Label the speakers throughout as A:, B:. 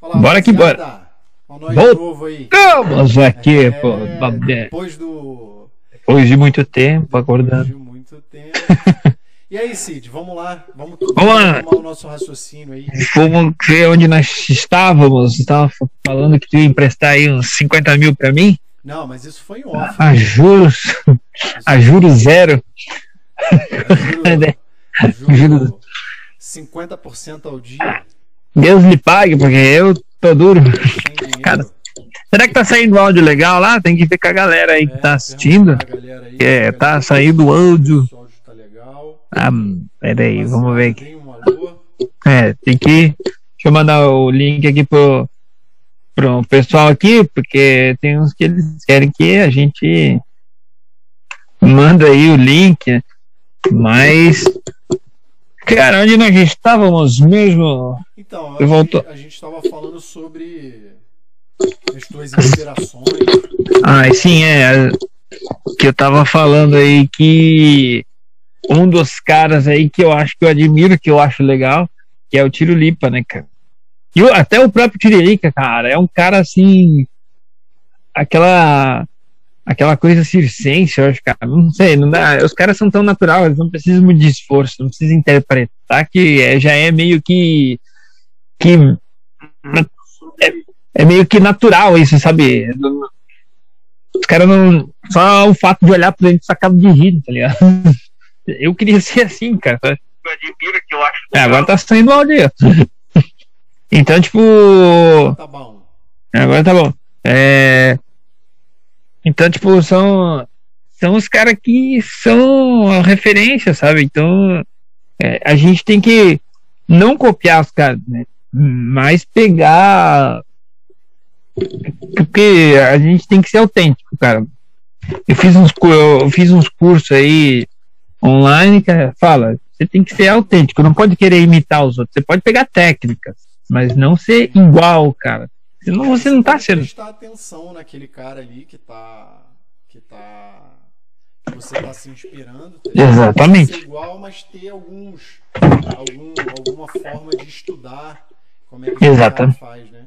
A: Fala,
B: Bora que bora.
A: rapaziada. Ó, nós
B: Vol-
A: de novo aí.
B: Vamos aqui,
A: É,
B: pô.
A: depois do.
B: Depois de muito tempo acordando.
A: De muito tempo. E aí, Cid, vamos lá. Vamos,
B: Vamos lá.
A: tomar o nosso raciocínio aí.
B: Vamos ver onde nós estávamos. Estava falando que tu ia emprestar aí uns 50 mil pra mim.
A: Não, mas isso foi em off.
B: A juros, a juros zero.
A: Eu juro, juro 50% ao dia.
B: Deus lhe pague, porque eu tô duro. Cara, Será que tá saindo áudio legal lá? Tem que ver com a galera aí que
A: É,
B: tá assistindo.
A: galera aí,
B: É, tá saindo áudio.
A: O áudio tá.
B: Ah, peraí, vamos ver aqui. É, tem que. Deixa eu mandar o link aqui pro, pro pessoal aqui, porque tem uns que eles querem que a gente manda aí o link, mas. Cara, onde nós estávamos mesmo?
A: Então, a a gente tava falando sobre as tuas inspirações.
B: Ah, sim, é. Que eu tava falando aí que um dos caras aí que eu acho que eu admiro, que eu acho legal, que é o Tiro Lipa, né, cara? E até o próprio Tiririca, cara, é um cara assim. Aquela. Aquela coisa circense, eu acho, cara. Não sei, não dá. Os caras são tão natural, eles não precisam muito de esforço, não precisam interpretar, que é- já é meio que. que é, é meio que natural isso, sabe? Os caras não. Só o fato de olhar pra eles só acaba de rir, tá ligado? Eu queria ser assim, cara. Eu admiro que eu acho. É, agora tá saindo áudio aí, ó. Então, tipo.
A: Tá bom.
B: Agora tá bom. É... Então, tipo, são. São os caras que são a referência, sabe? Então, é, a gente tem que não copiar os caras, né? Mas pegar. Porque a gente tem que ser autêntico, cara. Eu fiz uns, eu fiz uns cursos aí online que fala, você tem que ser autêntico, não pode querer imitar os outros. Você pode pegar técnicas, mas não ser igual, cara. Senão você não tá sendo.
A: prestar atenção naquele cara ali que tá. que tá. que você tá se inspirando. tá?
B: Exatamente.
A: Ser igual, mas ter alguns. Algum, alguma forma de estudar como é que
B: Exatamente.
A: faz, né?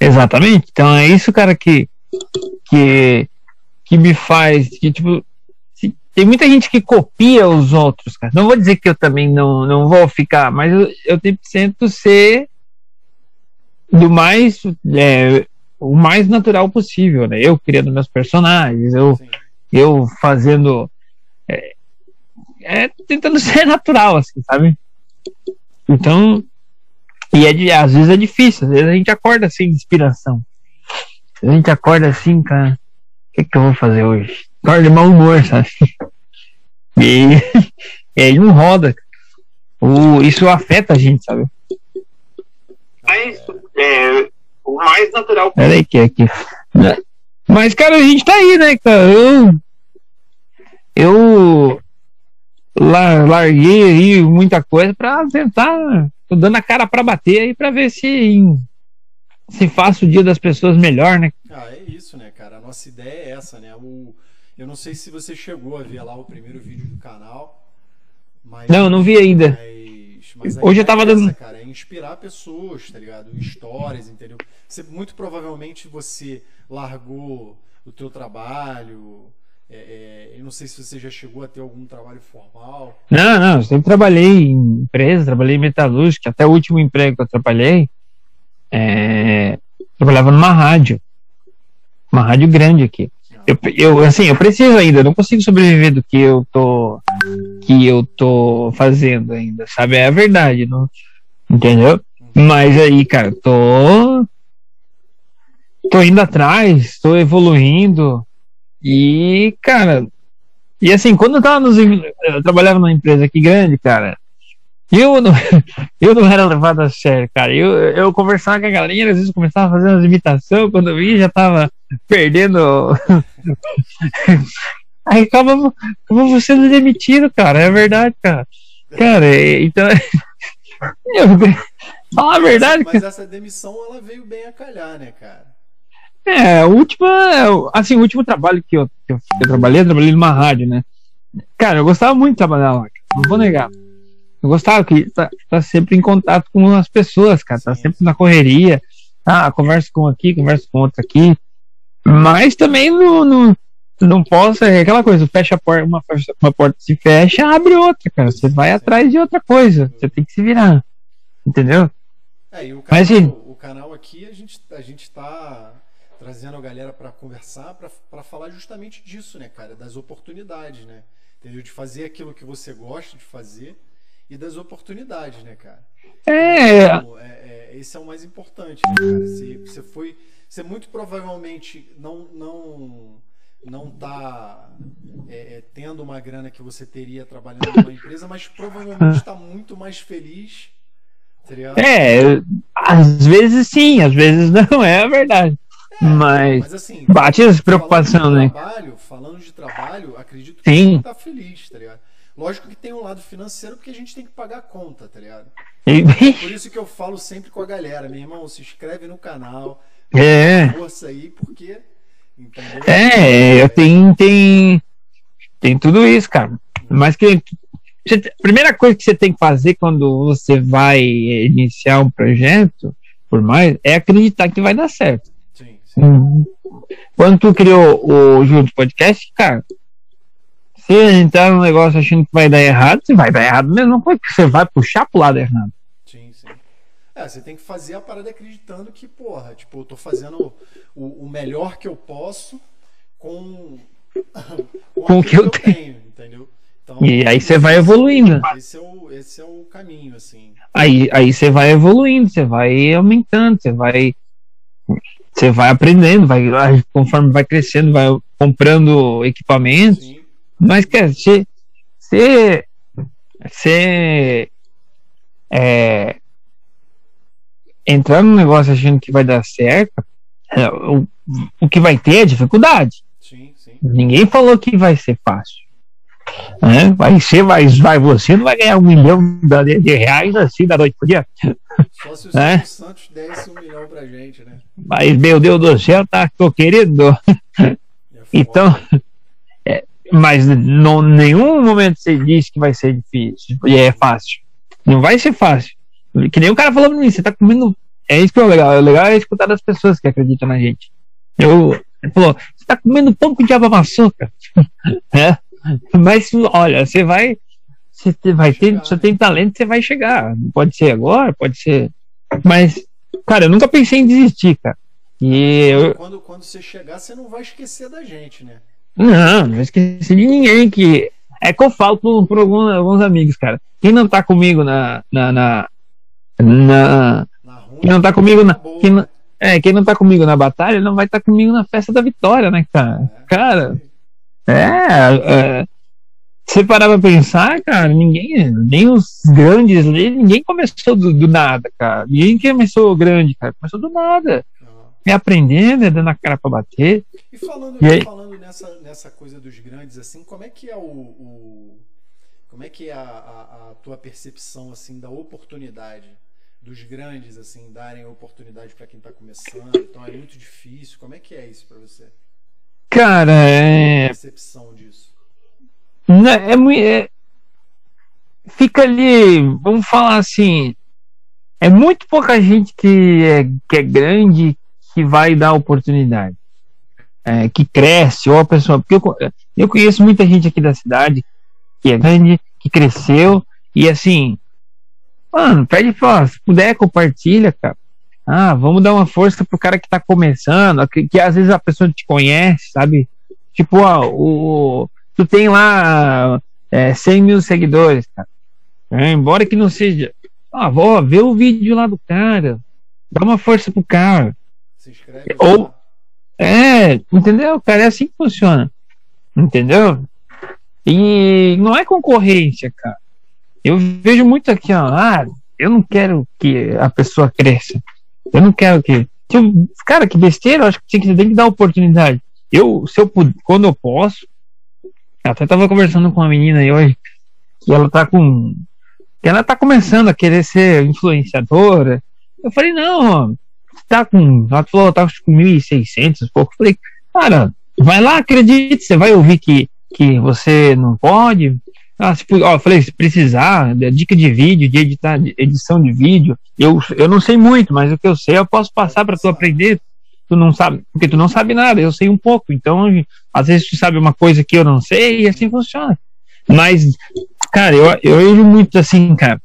B: Exatamente. Então é isso, cara, que que que me faz que tipo se- tem muita gente que copia os outros, cara. Não vou dizer que eu também não não vou ficar, mas eu, eu tento ser do mais é, o mais natural possível, né? Eu criando meus personagens, eu
A: Sim.
B: eu fazendo é, é, tentando ser natural assim sabe? Então e é de, às vezes é difícil às vezes a gente acorda sem inspiração. A gente acorda assim cara o que, que eu vou fazer hoje? Acorda de mau humor sabe? E, e aí não roda o, isso afeta a gente sabe mas é, o mais natural peraí que é aqui mas cara a gente tá aí né cara eu eu la- larguei aí muita coisa pra tentar. Tô dando a cara pra bater aí pra ver se se faço o dia das pessoas melhor, né?
A: Ah, é isso, né, cara? A nossa ideia é essa, né? O, eu não sei se você chegou a ver lá o primeiro vídeo do canal. Mas,
B: Não, não vi ainda.
A: A
B: Hoje eu
A: ideia
B: tava
A: é
B: dando-
A: cara, é inspirar pessoas, tá ligado? Histórias, entendeu? Você, muito provavelmente você largou o teu trabalho. é, é, eu não sei se você já chegou a ter algum trabalho formal.
B: Não, não, eu sempre trabalhei em empresa, trabalhei em metalúrgica, até o último emprego que eu trabalhei, é, trabalhava numa rádio, uma rádio grande aqui. Eu, eu, assim, eu preciso ainda, não consigo sobreviver do que eu tô, que eu tô fazendo ainda, sabe? É a verdade, não, entendeu? Mas aí, cara, tô, tô indo atrás, tô evoluindo e, cara, e assim, quando eu tava nos, eu trabalhava numa empresa aqui grande, cara, eu não, eu não era levado a sério, cara. Eu, eu conversava com a galera, às vezes começava a fazer umas imitações, quando eu vi já tava perdendo. Aí acabava, acabava sendo demitido, cara. É verdade, cara. Cara, é- então. Eu, falar a verdade,
A: Mas essa demissão ela veio bem a calhar, né, cara?
B: É, a última, assim, o último trabalho que eu, que eu, que eu trabalhei, eu trabalhei numa rádio, né? Cara, eu gostava muito de trabalhar lá, não vou negar. Eu gostava que tá, tá sempre em contato com as pessoas, cara, tá
A: Sim.
B: sempre na correria. Ah, converso com um aqui, converso com outro aqui. Mas também não, não, não posso. É aquela coisa, fecha a porta, uma, uma porta se fecha, abre outra, cara. Você vai atrás de outra coisa. Você tem que se virar. Entendeu?
A: É, e o canal,
B: Mas, assim,
A: o canal aqui a gente, a gente tá trazendo a galera para conversar, para falar justamente disso, né, cara? Das oportunidades, né? Entendeu? De fazer aquilo que você gosta de fazer e das oportunidades, né, cara?
B: É,
A: Então, é, é, esse é o mais importante, né, cara? Você, você foi. Você muito provavelmente não não não tá é, é, tendo uma grana que você teria trabalhando numa empresa, mas provavelmente está muito mais feliz. Tá ligado?
B: é, às vezes sim, às vezes não, é a verdade. Mas
A: Mas assim,
B: bate essa preocupação,
A: falando de
B: né?
A: Trabalho, falando de trabalho, acredito que
B: Sim.
A: você tá feliz, tá ligado? Lógico que tem um lado financeiro porque a gente tem que pagar a conta, tá ligado?
B: E-
A: Por isso que eu falo sempre com a galera, meu irmão, se inscreve no canal,
B: É,
A: força aí, porque. Entendeu?
B: é, eu tenho, tem, tem tudo isso, cara. Mas que a primeira coisa que você tem que fazer quando você vai iniciar um projeto, por mais, é acreditar que vai dar certo.
A: Sim, sim.
B: Uhum. Quando tu criou o Juntos Podcast, cara, se entrar num negócio achando que vai dar errado, você vai dar errado mesmo, não foi que você vai puxar pro lado errado.
A: Você tem que fazer a parada acreditando que, porra, tipo, eu tô fazendo o, o melhor que eu posso com,
B: Com o que eu
A: tenho, entendeu? Então,
B: E aí você vai evoluindo.
A: Esse é o, esse é o caminho, assim.
B: Aí, aí você vai evoluindo, você vai aumentando, você vai você vai aprendendo, vai conforme vai crescendo, vai comprando equipamentos.
A: Sim,
B: Mas cara, você você é, entrar num negócio achando que vai dar certo, é, o, o que vai ter é dificuldade.
A: sim, sim.
B: Ninguém falou que vai ser fácil. né? Vai ser, vai, vai, você não vai ganhar um milhão de, de reais assim da noite pro dia.
A: Só se o
B: É?
A: Santos desse um milhão pra gente, né?
B: Mas, meu Deus do céu, tá, tô querido.
A: É.
B: Então, é, mas não, nenhum momento você diz que vai ser difícil e é fácil. Não vai ser fácil. Que nem o cara falou pra mim, você tá comendo. É isso que é o legal. O legal é escutar das pessoas que acreditam na gente. Eu, ele falou, você tá comendo pão com diabo cara. é. Mas olha, você vai. Você vai ter, você
A: né?
B: tem talento, você vai chegar. Pode ser agora, pode ser. Mas, cara, eu nunca pensei em desistir, cara. E eu,
A: Quando, quando você chegar, você não vai esquecer da gente, né?
B: não, não esqueci de ninguém que. É que eu falo para alguns, alguns amigos, cara. Quem não tá comigo na. na, na, na- quem não tá comigo na. Quem não, é, quem não tá comigo na batalha não vai estar comigo na festa da vitória, né, cara?
A: É,
B: Cara, é. é você parar pra pensar, cara, ninguém, nem os grandes ninguém começou do, do nada, cara. Ninguém começou grande, cara. Começou do nada. É aprendendo, é dando a cara pra bater.
A: E falando,
B: E aí?
A: falando nessa, nessa coisa dos grandes, assim, como é que é o. o- como é que é a, a- a tua percepção assim da oportunidade dos grandes assim darem oportunidade para quem tá começando? Então é muito difícil. Como é que é isso para você?
B: Cara,
A: A
B: é.
A: percepção disso.
B: Né, é, é- fica ali, vamos falar assim, é muito pouca gente que é, que é grande que vai dar oportunidade, é, que cresce, ou a pessoa, porque eu, eu conheço muita gente aqui da cidade que é grande, que cresceu, e assim, mano, pede pra, se puder, compartilha, cara. Ah, vamos dar uma força pro cara que tá começando, que, que às vezes a pessoa te conhece, sabe? Tipo, ó, o, tu tem lá é, 100 mil seguidores, cara. É, embora que não seja. Ah, vou ver o vídeo lá do cara. Dá uma força pro cara.
A: Se inscreve.
B: Ou-
A: lá.
B: É, entendeu? Cara, é assim que funciona. Entendeu? E não é concorrência, cara. Eu vejo muito aqui, ó. Ah, eu não quero que a pessoa cresça. Eu não quero que. Cara, que besteira, acho que você tem que dar oportunidade. Eu, se eu quando eu posso. Até tava conversando com uma menina aí hoje que ela tá com. que ela tá começando a querer ser influenciadora. Eu falei, não, tá com. Ela falou, tá com 1.600 pouco. Eu falei, cara, vai lá, acredite, você vai ouvir que, que você não pode. Ah, se, ó, eu falei, se precisar, dica de vídeo, de editar, de edição de vídeo, eu, eu não sei muito, mas o que eu sei eu posso passar para tu aprender. Tu não sabe, porque tu não sabe nada, eu sei um pouco. Então, às vezes tu sabe uma coisa que eu não sei e assim funciona. Mas, cara, eu, eu vejo muito assim, cara,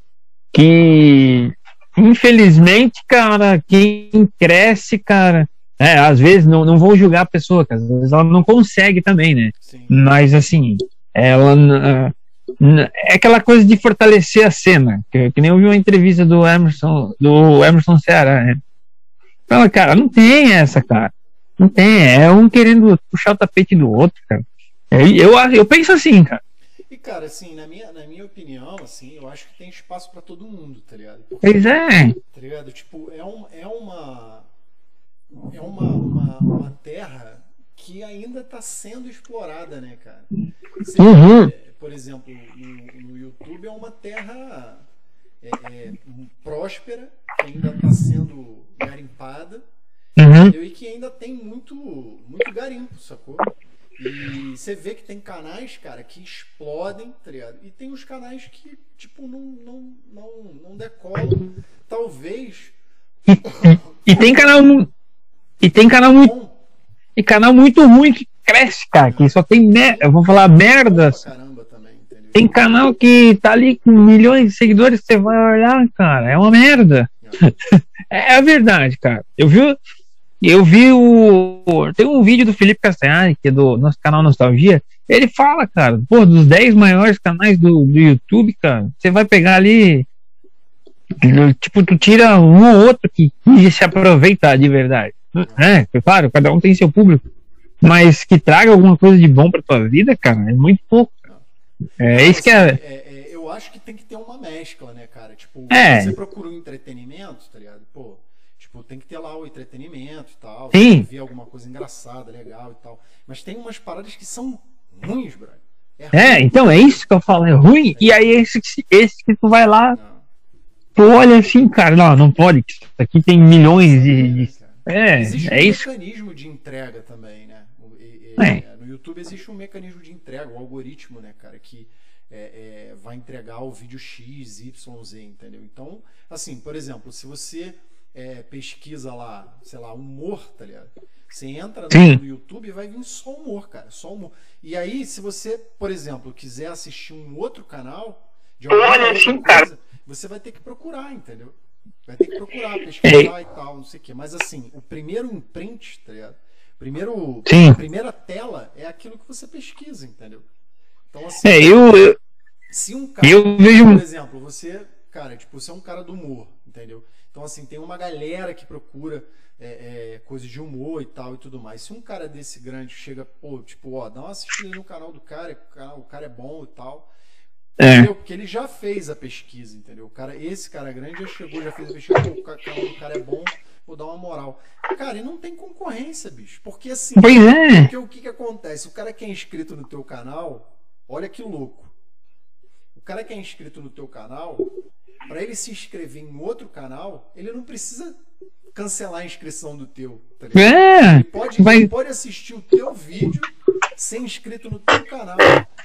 B: que infelizmente, cara, quem cresce, cara, é, às vezes não, não vou julgar a pessoa, cara, às vezes ela não consegue também, né? Sim. Mas assim, ela é aquela coisa de fortalecer a cena, que, que nem eu vi uma entrevista do Emerson, do Emerson Ceará, né? Fala, cara, não tem essa, cara. Não tem, é um querendo puxar o tapete do outro, cara. É, eu, eu penso assim, cara.
A: E, cara, assim, na minha, na minha opinião, assim, eu acho que tem espaço para todo mundo, tá ligado?
B: Porque, pois é.
A: Tá ligado? Tipo, é, um, é uma. É uma, uma, uma terra que ainda está sendo explorada, né, cara? Você, uhum. é, por exemplo, no, no, YouTube é uma terra é, é, próspera, que ainda está sendo garimpada, uhum. e que ainda tem muito, muito garimpo, sacou? E você vê que tem canais, cara, que explodem, tá ligado? E tem os canais que, tipo, não, não, não, não decolam. Talvez.
B: E, e tem canal. E tem canal muito. E canal muito ruim que cresce, cara, que só tem merda. Vou falar merdas. Tem canal que tá ali com milhões de seguidores, você vai olhar, cara, é uma merda. É, é a verdade, cara. Eu vi, eu vi o. Tem um vídeo do Felipe Castanhari, que é do nosso canal Nostalgia. Ele fala, cara, pô, dos 10 maiores canais do, do YouTube, cara, você vai pegar ali. Tipo, tu tira um ou outro que, se aproveita de verdade. É, claro, cada um tem seu público. Mas que traga alguma coisa de bom pra tua vida, cara, é muito pouco. É isso que é...
A: é, é. Eu acho que tem que ter uma mescla, né, cara? Tipo, é. você procura um entretenimento, tá ligado? Pô, Tipo, tem que ter lá o entretenimento e tal.
B: Sim.
A: Ver alguma coisa engraçada, legal e tal. Mas tem umas paradas que são ruins, brother.
B: É, é então é isso que eu falo, é ruim. É. E aí esse, esse que tu vai lá, não. tu olha assim, cara, não, não pode. Isso aqui tem milhões de. de... É,
A: existe
B: é
A: um
B: isso.
A: mecanismo de entrega também, né? E, e, é. YouTube existe um mecanismo de entrega, um algoritmo, né, cara, que é, é, vai entregar o vídeo X, Y, Z, entendeu? Então, assim, por exemplo, se você é, pesquisa lá, sei lá, humor, tá ligado? Você entra no, YouTube e vai vir só humor, cara, só humor. E aí, se você, por exemplo, quiser assistir um outro canal de alguma Olha, outra sim, coisa, você vai ter que procurar, entendeu? Vai ter que procurar, pesquisar e tal, não sei o quê. Mas assim, o primeiro imprint, tá ligado? Primeiro, sim. a primeira tela é aquilo que você pesquisa, entendeu?
B: Então, assim, é, eu, eu,
A: se um cara, eu vejo... por exemplo, você, cara, tipo, você é um cara do humor, entendeu? Então, assim, tem uma galera que procura é, é, coisas de humor e tal e tudo mais. Se um cara desse grande chega, pô, tipo, ó, dá uma assistida no canal do cara, o cara, o cara é bom e tal. É. Entendeu? Porque ele já fez a pesquisa, entendeu? O cara, esse cara grande já chegou, já fez a pesquisa, pô, o canal do cara é bom, vou dar uma moral. Cara, e não tem concorrência, bicho. Porque assim,
B: pois é.
A: porque o que, que acontece? O cara que é inscrito no teu canal, olha que louco. O cara que é inscrito no teu canal, para ele se inscrever em outro canal, ele não precisa cancelar a inscrição do teu. Tá
B: é,
A: ele, pode, vai... ele pode assistir o teu vídeo ser inscrito no teu canal.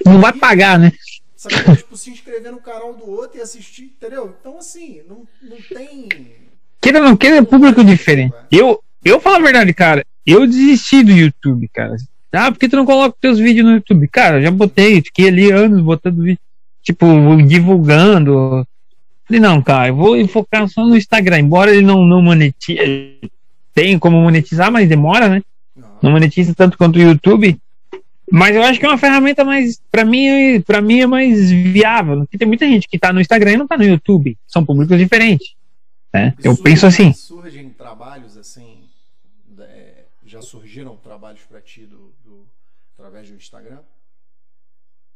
B: Não vai pagar, né?
A: Sabe, tipo, se inscrever no canal do outro e assistir, entendeu? Então, assim, não, não tem.
B: Queira não queira, é público diferente. Eu, eu falo a verdade, cara. Eu desisti do YouTube, cara. Ah, por que tu não coloca teus vídeos no YouTube? Cara, já botei, fiquei ali anos botando vídeo, tipo, divulgando, Falei, não, cara, eu vou focar só no Instagram, embora ele não, não monetize, tem como monetizar, mas demora, né? Não monetiza tanto quanto o YouTube. Mas eu acho que é uma ferramenta mais, para mim, para mim é mais viável. Porque tem muita gente que tá no Instagram e não tá no YouTube. São públicos diferentes. Né? Eu surge, penso assim.
A: Surgem trabalhos assim, é, já surgiram trabalhos para ti do, do, através do Instagram?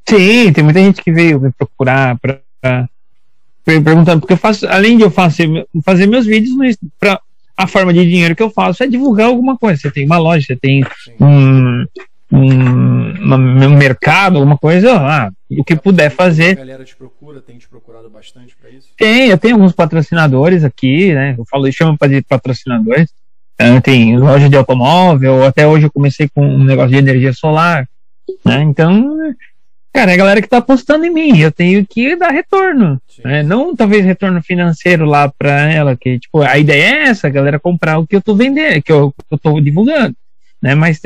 B: Sim, tem muita gente que veio me procurar para perguntando, porque eu faço, além de eu fazer, fazer meus vídeos, pra, a forma de dinheiro que eu faço é divulgar alguma coisa. Você tem uma loja, você tem um, um, um, mercado, alguma coisa, ah, o que puder fazer.
A: A galera te procura, tem te procurado bastante para isso?
B: Tem, eu tenho alguns patrocinadores aqui, né? Eu falo, chamo para patrocinadores. Uh, tem loja de automóvel, até hoje eu comecei com um negócio de energia solar, né? Então, cara, é a galera que tá apostando em mim, eu tenho que dar retorno. Né? Não talvez retorno financeiro lá para ela, que tipo, a ideia é essa, a galera comprar o que eu tô vendendo, que eu, que eu tô divulgando, né? Mas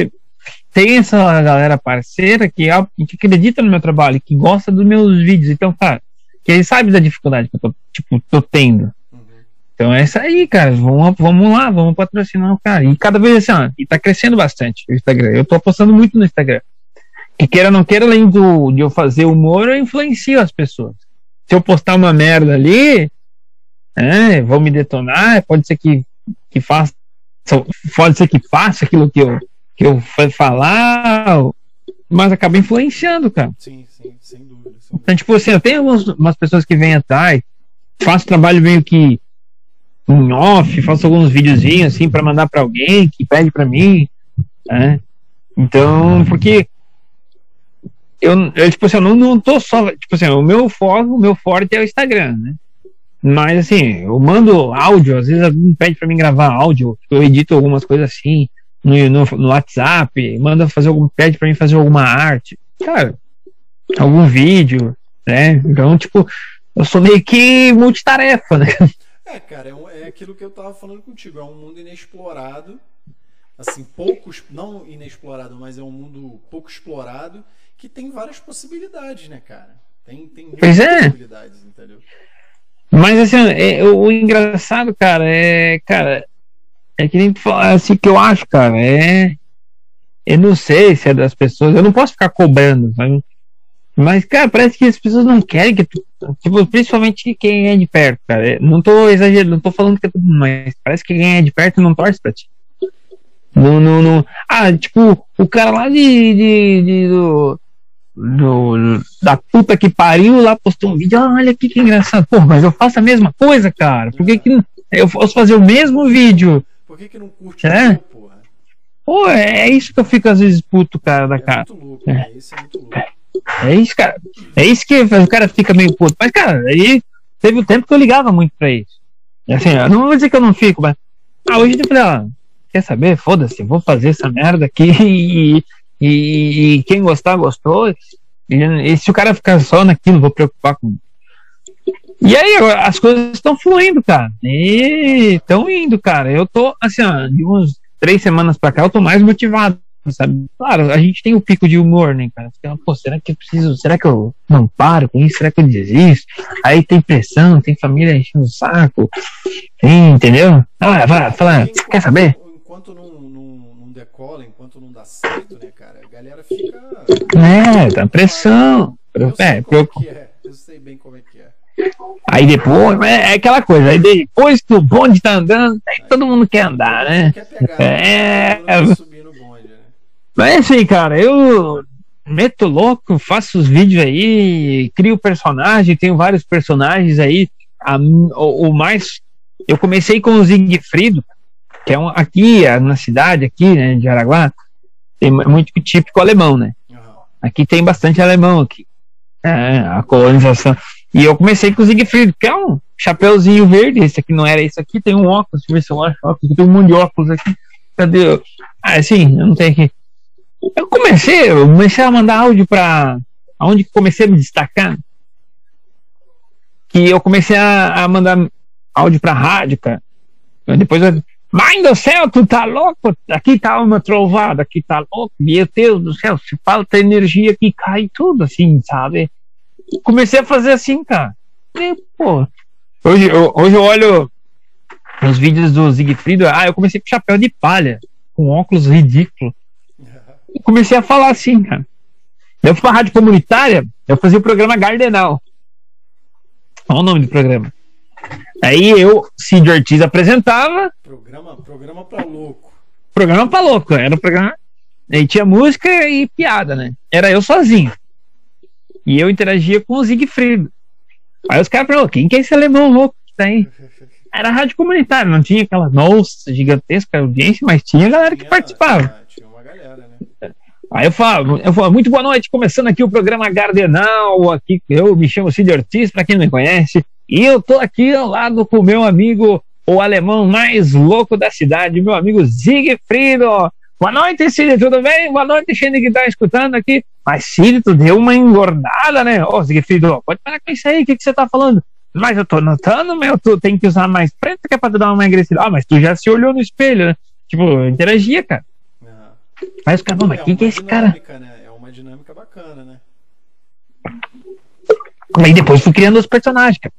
B: tem essa galera parceira que, que acredita no meu trabalho, que gosta dos meus vídeos, então, cara, que ele sabe da dificuldade que eu tô, tipo, tô tendo. Então é isso aí, cara. Vamos, vamos lá, vamos patrocinar o cara. E cada vez assim, ó, e tá crescendo bastante o Instagram. Eu tô apostando muito no Instagram. Que queira ou não queira, além do, de eu fazer humor, eu influencio as pessoas. Se eu postar uma merda ali, é, vão me detonar, pode ser que, que faça, pode ser que faça aquilo que eu, que eu falar, mas acaba influenciando, cara. Sim, sim, sem dúvida. Sem então, tipo assim, eu tenho algumas, umas pessoas que vêm atrás, faço trabalho meio que em off, faço alguns videozinhos assim para mandar para alguém que pede para mim, né? Então, porque eu, eu, tipo assim, eu não, não tô só, tipo assim, o meu foco, o meu forte é o Instagram, né? Mas assim, eu mando áudio, às vezes alguém pede para mim gravar áudio, eu edito algumas coisas assim, no, no, no WhatsApp, manda fazer algum, pede para mim fazer alguma arte, cara, algum vídeo, né? Então, tipo, eu sou meio que multitarefa, né?
A: É, cara, é, é aquilo que eu tava falando contigo, é um mundo inexplorado, assim, poucos, não inexplorado, mas é um mundo pouco explorado que tem várias possibilidades, né, cara? Tem, tem
B: muitas é. possibilidades, entendeu? Mas assim, é, o, engraçado, cara, é, cara, é que nem assim que eu acho, cara, é. Eu não sei se é das pessoas, eu não posso ficar cobrando, sabe? Mas, cara, parece que as pessoas não querem que tu. Tipo, principalmente quem é de perto, cara. Não tô exagerando, não tô falando que é tudo, mas parece que quem é de perto não torce pra ti. Não, não, não. Ah, tipo, o cara lá de. de, de do, do, da puta que pariu lá postou um vídeo. Ah, olha que engraçado. Pô, mas eu faço a mesma coisa, cara. Por que, que eu posso fazer o mesmo vídeo?
A: Por que, que não curte é?
B: porra? Pô, é, é isso que eu fico às vezes puto, cara, da é cara. Muito louco, é. Né? Isso é muito louco. É isso, cara. É isso que o cara fica meio puto. Mas, cara, aí teve um tempo que eu ligava muito pra isso. Assim, eu não vou dizer que eu não fico, mas. Ah, hoje eu falei, ó, quer saber? Foda-se, vou fazer essa merda aqui e, e, e quem gostar, gostou. E, e, se o cara ficar só naquilo, vou preocupar com. E aí, as coisas estão fluindo, cara. E estão indo, cara. Eu tô, assim, ó, de uns três semanas pra cá, eu tô mais motivado sabe? Claro, a gente tem o pico de humor, né, cara? Pô, será que eu preciso, será que eu não paro com isso? Será que eu desisto? Aí tem pressão, tem família enchendo o saco, tem, entendeu? Ah, vai, fala, enquanto, quer saber?
A: Enquanto não, não, não, decola, enquanto não dá certo, né, cara? A galera fica.
B: É, tá pressão.
A: Eu, sei é, como é que é. Eu sei bem como é que.
B: Aí depois, é, é, aquela coisa, aí depois que o bonde tá andando, aí todo mundo quer andar, né? Quer pegar, é. Né? Mas assim, cara, eu meto louco, faço os vídeos aí, crio personagem, tenho vários personagens aí. A, o, o, mais. Eu comecei com o Zigfrido, que é um, aqui na cidade, aqui, né, de Araguá, tem muito típico alemão, né? Aqui tem bastante alemão aqui. É, a colonização. E eu comecei com o Zigfrido, que é um chapeuzinho verde. Esse aqui não era isso aqui, tem um óculos, deixa eu ver se eu acho óculos, tem um monte de óculos aqui. Cadê? Ah, sim, eu não tenho aqui. Eu comecei, eu comecei a mandar áudio para aonde comecei a me destacar. Que eu comecei a, a mandar áudio pra rádio, cara. Depois eu, Mãe do céu, tu tá louco? Aqui tá uma trovada, aqui tá louco. Meu Deus do céu, se falta energia aqui, cai tudo, assim, sabe? Comecei a fazer assim, cara. E, pô, hoje, eu, hoje eu olho os vídeos do Zigfrido, ah, eu comecei com chapéu de palha, com óculos ridículo e comecei a falar assim, cara. Eu fui pra rádio comunitária, eu fazia o programa Gardenal. Olha o nome do programa. Aí eu, Cid Ortiz, apresentava.
A: Programa, programa pra louco.
B: Programa pra louco, era um programa. Aí tinha música e piada, né? Era eu sozinho. E eu interagia com o Zigfrido. Aí os caras falaram, quem que é esse alemão louco que tá aí? Era rádio comunitária, não tinha aquela nossa gigantesca audiência, mas tinha galera que participava. Aí eu falo, eu falo, muito boa noite, começando aqui o programa Gardenal, aqui eu me chamo Cid Ortiz, para quem não me conhece, e eu tô aqui ao lado com o meu amigo, o alemão mais louco da cidade, meu amigo Siegfriedo. Boa noite, Cid, tudo bem? Boa noite, gente que tá escutando aqui. Mas, Cid, tu deu uma engordada, né? Ô, Sigfrido, pode parar com isso aí, o que, que você tá falando? Mas eu tô notando, meu, tu tem que usar mais preto que é pra tu dar uma emagrecida. Ah, mas tu já se olhou no espelho, né? Tipo, interagia, cara.
A: Aham.
B: Mas o cara, mas
A: É
B: quem que é esse cara?
A: Né? É uma dinâmica bacana, né?
B: Aí depois fui criando os personagens, cara.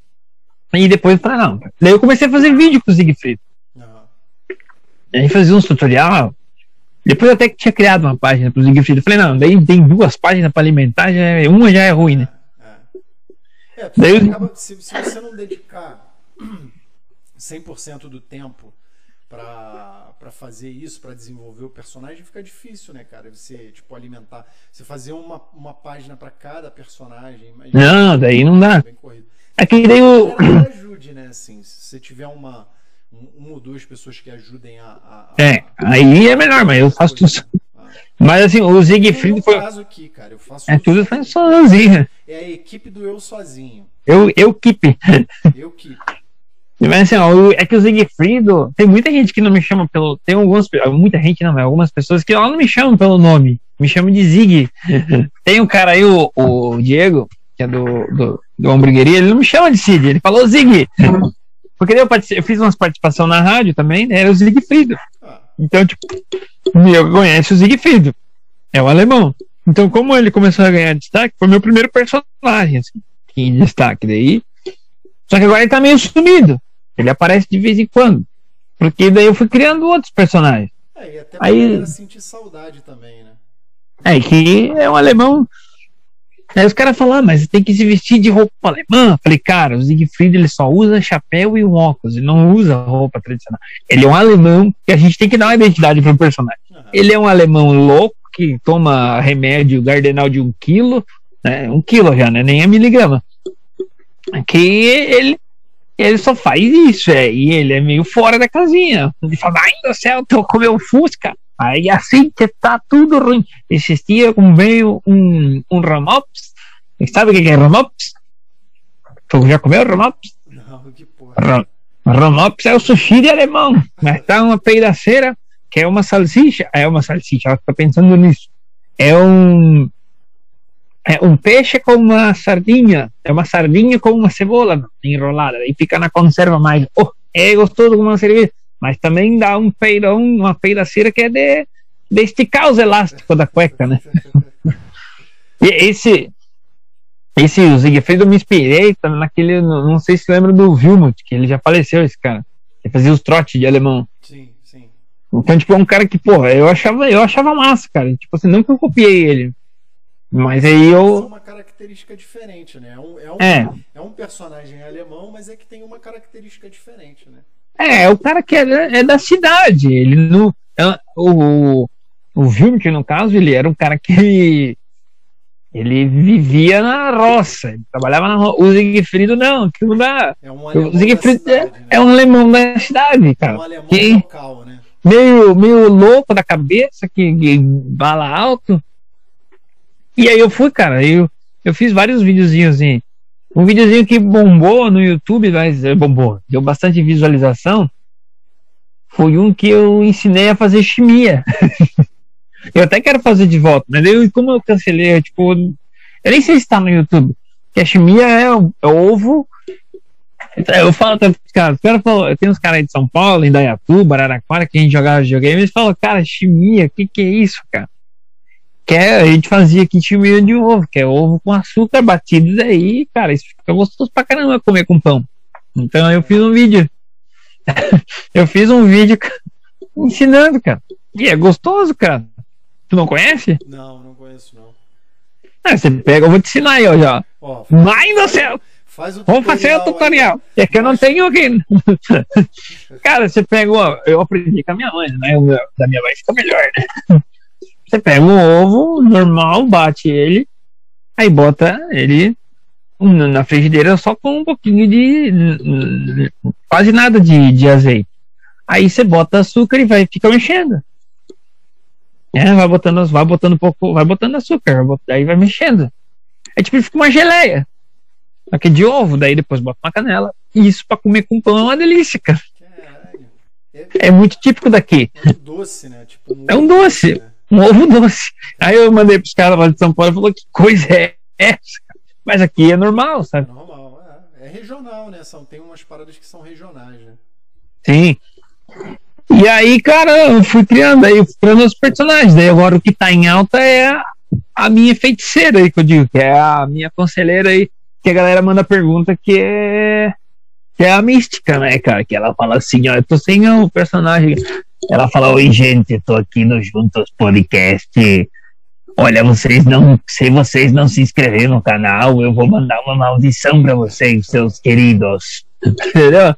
B: E depois, falei, não. Daí eu comecei a fazer vídeo com o Siegfried.
A: Aham.
B: Aí fazia uns tutorial. Depois eu até que tinha criado uma página pro Siegfried. Eu falei, não, daí tem duas páginas pra alimentar, já é- uma já é ruim, né?
A: É, porque
B: Daí-
A: acaba- se, se você não dedicar 100% do tempo pra fazer isso, pra desenvolver o personagem, fica difícil, né, cara? Você, tipo, alimentar. Você fazer uma, uma página pra cada personagem. imagina,
B: Não, daí não dá. É que daí o.
A: Ajude, né? Assim, se você tiver uma, um, uma ou duas pessoas que ajudem a. a- a-
B: É, aí é melhor, mas eu faço tudo.
A: Ah.
B: Mas assim, o Siegfried foi.
A: caso aqui, cara, eu faço
B: É tudo faz sozinho.
A: É a equipe do eu sozinho.
B: Eu, eu keep.
A: Eu que.
B: Mas assim, ó, o- é que o Siegfried, tem muita gente que não me chama pelo. Tem algumas. Muita gente não, mas algumas pessoas que ó, não me chamam pelo nome. Me chamam de Zig. Tem um cara aí, o, o Diego, que é do, do, do Hamburgueria, ele não me chama de Cid, ele falou Zig. Porque eu, eu fiz umas participações na rádio também, né? Era o Siegfried. Então, tipo, meu conhece o Siegfried. É o alemão. Então, como ele começou a ganhar destaque, foi meu primeiro personagem, assim, em destaque. Daí. Só que agora ele tá meio sumido. Ele aparece de vez em quando. Porque daí eu fui criando outros personagens.
A: é, e até pra
B: Aí-
A: sentir saudade também, né?
B: É que é um alemão. Aí os caras falam, ah, mas tem que se vestir de roupa alemã. Falei, cara, o Siegfried ele só usa chapéu e um óculos, ele não usa roupa tradicional. Ele é um alemão que a gente tem que dar uma identidade pro personagem.
A: Aham.
B: Ele é um alemão louco que toma remédio gardenal de um quilo, né? Um quilo já, né? Nem é miligrama. Que ele, ele só faz isso, é, e ele é meio fora da casinha. Ele fala, ai do céu, tô com meu Fusca. Aí assim que tá tudo ruim. Esses dias veio um, um Ramops. Sabe o que é Ramops? Tu já comeu Ramops?
A: Não, que porra.
B: Ra- Ramops é o sushi de alemão. Mas tá uma peidaceira, que é uma salsicha. É uma salsicha, ela tá pensando nisso. É um. É um peixe com uma sardinha. É uma sardinha com uma cebola enrolada. E fica na conserva mais. Oh, é gostoso como uma cerveja. Mas também dá um peidão, uma peidaceira que é de, de esticar os elásticos da cueca, né? E esse, esse o Siegfried eu me inspirei tá, naquele, não não sei se lembra do Wilmut, que ele já faleceu, esse cara. Ele fazia os trotes de alemão.
A: Sim, sim.
B: Então, tipo, é um cara que, porra, eu achava, eu achava massa, cara. Tipo assim, não que eu copiei ele. Mas aí
A: Mas é
B: eu.
A: uma característica diferente, né? É um, é, um,
B: É.
A: é um personagem alemão, mas é que tem uma característica diferente, né?
B: É, é o cara que é, é da cidade. Ele não. é- o, o Wilmut, no caso, ele era um cara que. Ele vivia na roça, ele trabalhava na roça. O Siegfried não, que não dá.
A: É um
B: O Siegfried é,
A: né?
B: é um alemão da cidade,
A: É
B: cara.
A: um alemão
B: que-
A: local, né?
B: meio, meio louco da cabeça, que, que bala alto. E aí eu fui, cara, eu, eu fiz vários videozinhos assim. Um videozinho que bombou no YouTube, mas eh, bombou, deu bastante visualização. Foi um que eu ensinei a fazer chimia. eu até quero fazer de volta, mas eu, como eu cancelei, eu, tipo, eu nem sei se tá no YouTube. Que a chimia é é ovo Eu falo caras, os caras falam, eu tenho uns caras aí de São Paulo, Indaiatuba, Araraquara, que a gente jogava videogame, eles falam, cara, chimia, o que, que é isso, cara? Que é, a gente fazia aqui chimia de ovo, que é ovo com açúcar batido daí, cara, isso fica gostoso pra caramba comer com pão. Então eu fiz um vídeo. eu fiz um vídeo ensinando, cara. E é gostoso, cara. Tu não conhece?
A: Não, não conheço, não.
B: Ah, você pega, eu vou te ensinar aí, ó. já.
A: Ó,
B: Mãe do céu!
A: faz o
B: Vamos fazer o
A: aí.
B: tutorial. É que eu não tenho aqui. Cara, você pega o. Eu aprendi com a minha mãe, né? O da minha mãe fica melhor, né? Você pega o ovo normal, bate ele, aí bota ele na frigideira só com um pouquinho de. quase nada de, de azeite. Aí você bota açúcar e vai ficar mexendo. É, vai botando, vai botando um pouco, vai botando açúcar, aí vai mexendo. É tipo, fica uma geleia. Só que de ovo, daí depois bota uma canela. E isso pra comer com pão é uma delícia, cara. É, é muito típico daqui.
A: É um doce, né? Tipo, um
B: é um doce. Né? Um ovo doce. Aí eu mandei pros caras lá de São Paulo e falou: que coisa é essa? Mas aqui é normal, sabe?
A: Normal, é. É regional, né? São, tem umas paradas que são regionais, né?
B: Sim. E aí, cara, eu fui criando, aí eu fui criando os personagens. Daí agora o que tá em alta é a, a minha feiticeira aí, que eu digo, que é a minha conselheira aí, que a galera manda pergunta que é. Que é a mística, né, cara? Que ela fala assim, ó, eu tô sem o personagem. Ela fala, oi gente, tô aqui no Juntos Podcast. Olha, vocês não, se vocês não se inscreveram no canal, eu vou mandar uma maldição para vocês, seus queridos. Entendeu?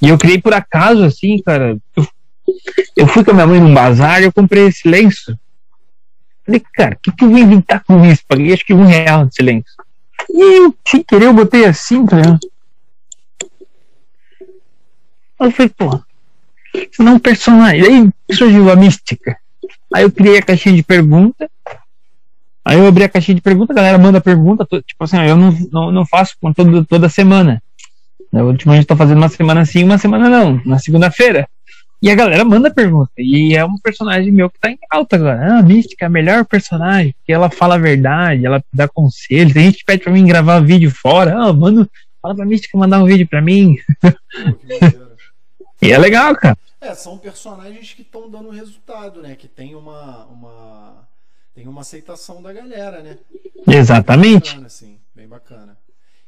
B: E eu criei por acaso, assim, cara. Eu, fui com a minha mãe num bazar e eu comprei esse lenço. Falei, cara, o que, que eu vou inventar com isso? Paguei acho que um real de silêncio. E eu, sem querer, eu botei assim, cara. Eu falei, pô, isso não é um personagem. Aí surgiu a mística. Aí eu criei a caixinha de pergunta. Aí eu abri a caixinha de pergunta, a galera manda pergunta. Tipo assim, eu não, não, não faço toda, toda semana. Eu, ultimamente estou fazendo uma semana sim, uma semana não, na segunda-feira. E a galera manda pergunta. E é um personagem meu que tá em alta agora. Ah, a Mística é a melhor personagem, porque ela fala a verdade, ela dá conselho. Tem gente que pede pra mim gravar vídeo fora. Ah, mano, fala pra Mística mandar um vídeo pra mim. E é legal, cara.
A: É, são personagens que estão dando resultado, né? Que tem uma, uma, tem uma aceitação da galera, né?
B: Exatamente.
A: Bem bacana, assim, bem bacana.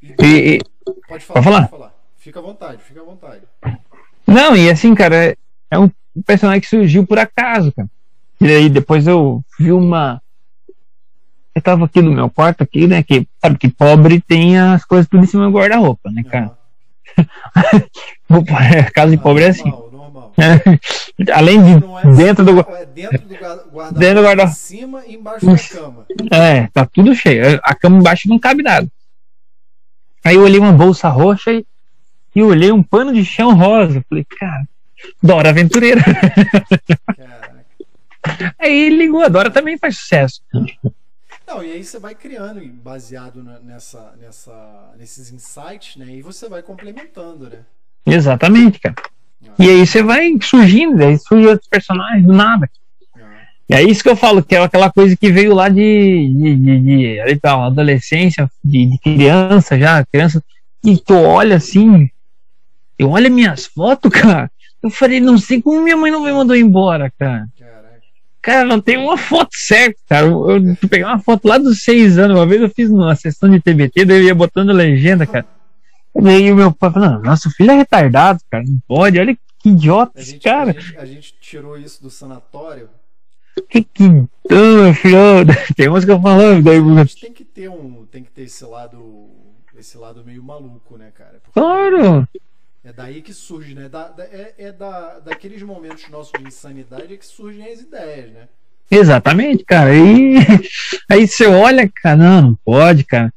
B: E,
A: pode falar, pode falar? Pode falar. Fica à vontade, fica à vontade.
B: Não, e assim, cara, é um personagem que surgiu por acaso, cara. E aí depois eu vi uma. Eu tava aqui no meu quarto aqui, né? Que sabe que pobre tem as coisas tudo em cima do guarda-roupa, né, cara? Uhum. casa de pobre é assim. Normal. Além de é dentro do
A: é dentro do guarda-roupa, dentro do guarda em cima e embaixo da cama.
B: É, tá tudo cheio. A cama embaixo não cabe nada. Aí eu olhei uma bolsa roxa e, e olhei um pano de chão rosa. Falei, cara, Dora Aventureira. Caraca. Aí ligou, a Dora também faz sucesso.
A: Não, e aí você vai criando, baseado nessa, nessa, nesses insights, né? E você vai complementando, né?
B: Exatamente, cara. Ah. E aí você vai surgindo, aí surgem outros personagens do nada. E é isso que eu falo, que é aquela coisa que veio lá de, de, de, de ali tá, adolescência, de, de, criança já, criança, e tu olha assim, eu olho minhas fotos, cara, eu falei, não sei como minha mãe não me mandou embora, cara. Cara, não tem uma foto certa, cara. Eu, eu peguei uma foto lá dos seis anos, uma vez eu fiz uma sessão de TBT, daí eu ia botando legenda, cara. E aí o meu pai falou, nosso filho é retardado, cara, não pode, olha que idiota esse cara.
A: A gente, a gente tirou isso do sanatório
B: que que meu filho? Tem umas que eu falando daí.
A: A gente tem que ter um, tem que ter esse lado, esse lado meio maluco, né, cara?
B: Porque claro.
A: É daí que surge, né? Da, da, é, é da, daqueles momentos nossos de insanidade é que surgem as ideias, né?
B: Exatamente, cara. E aí você olha, cara, não, não pode, cara.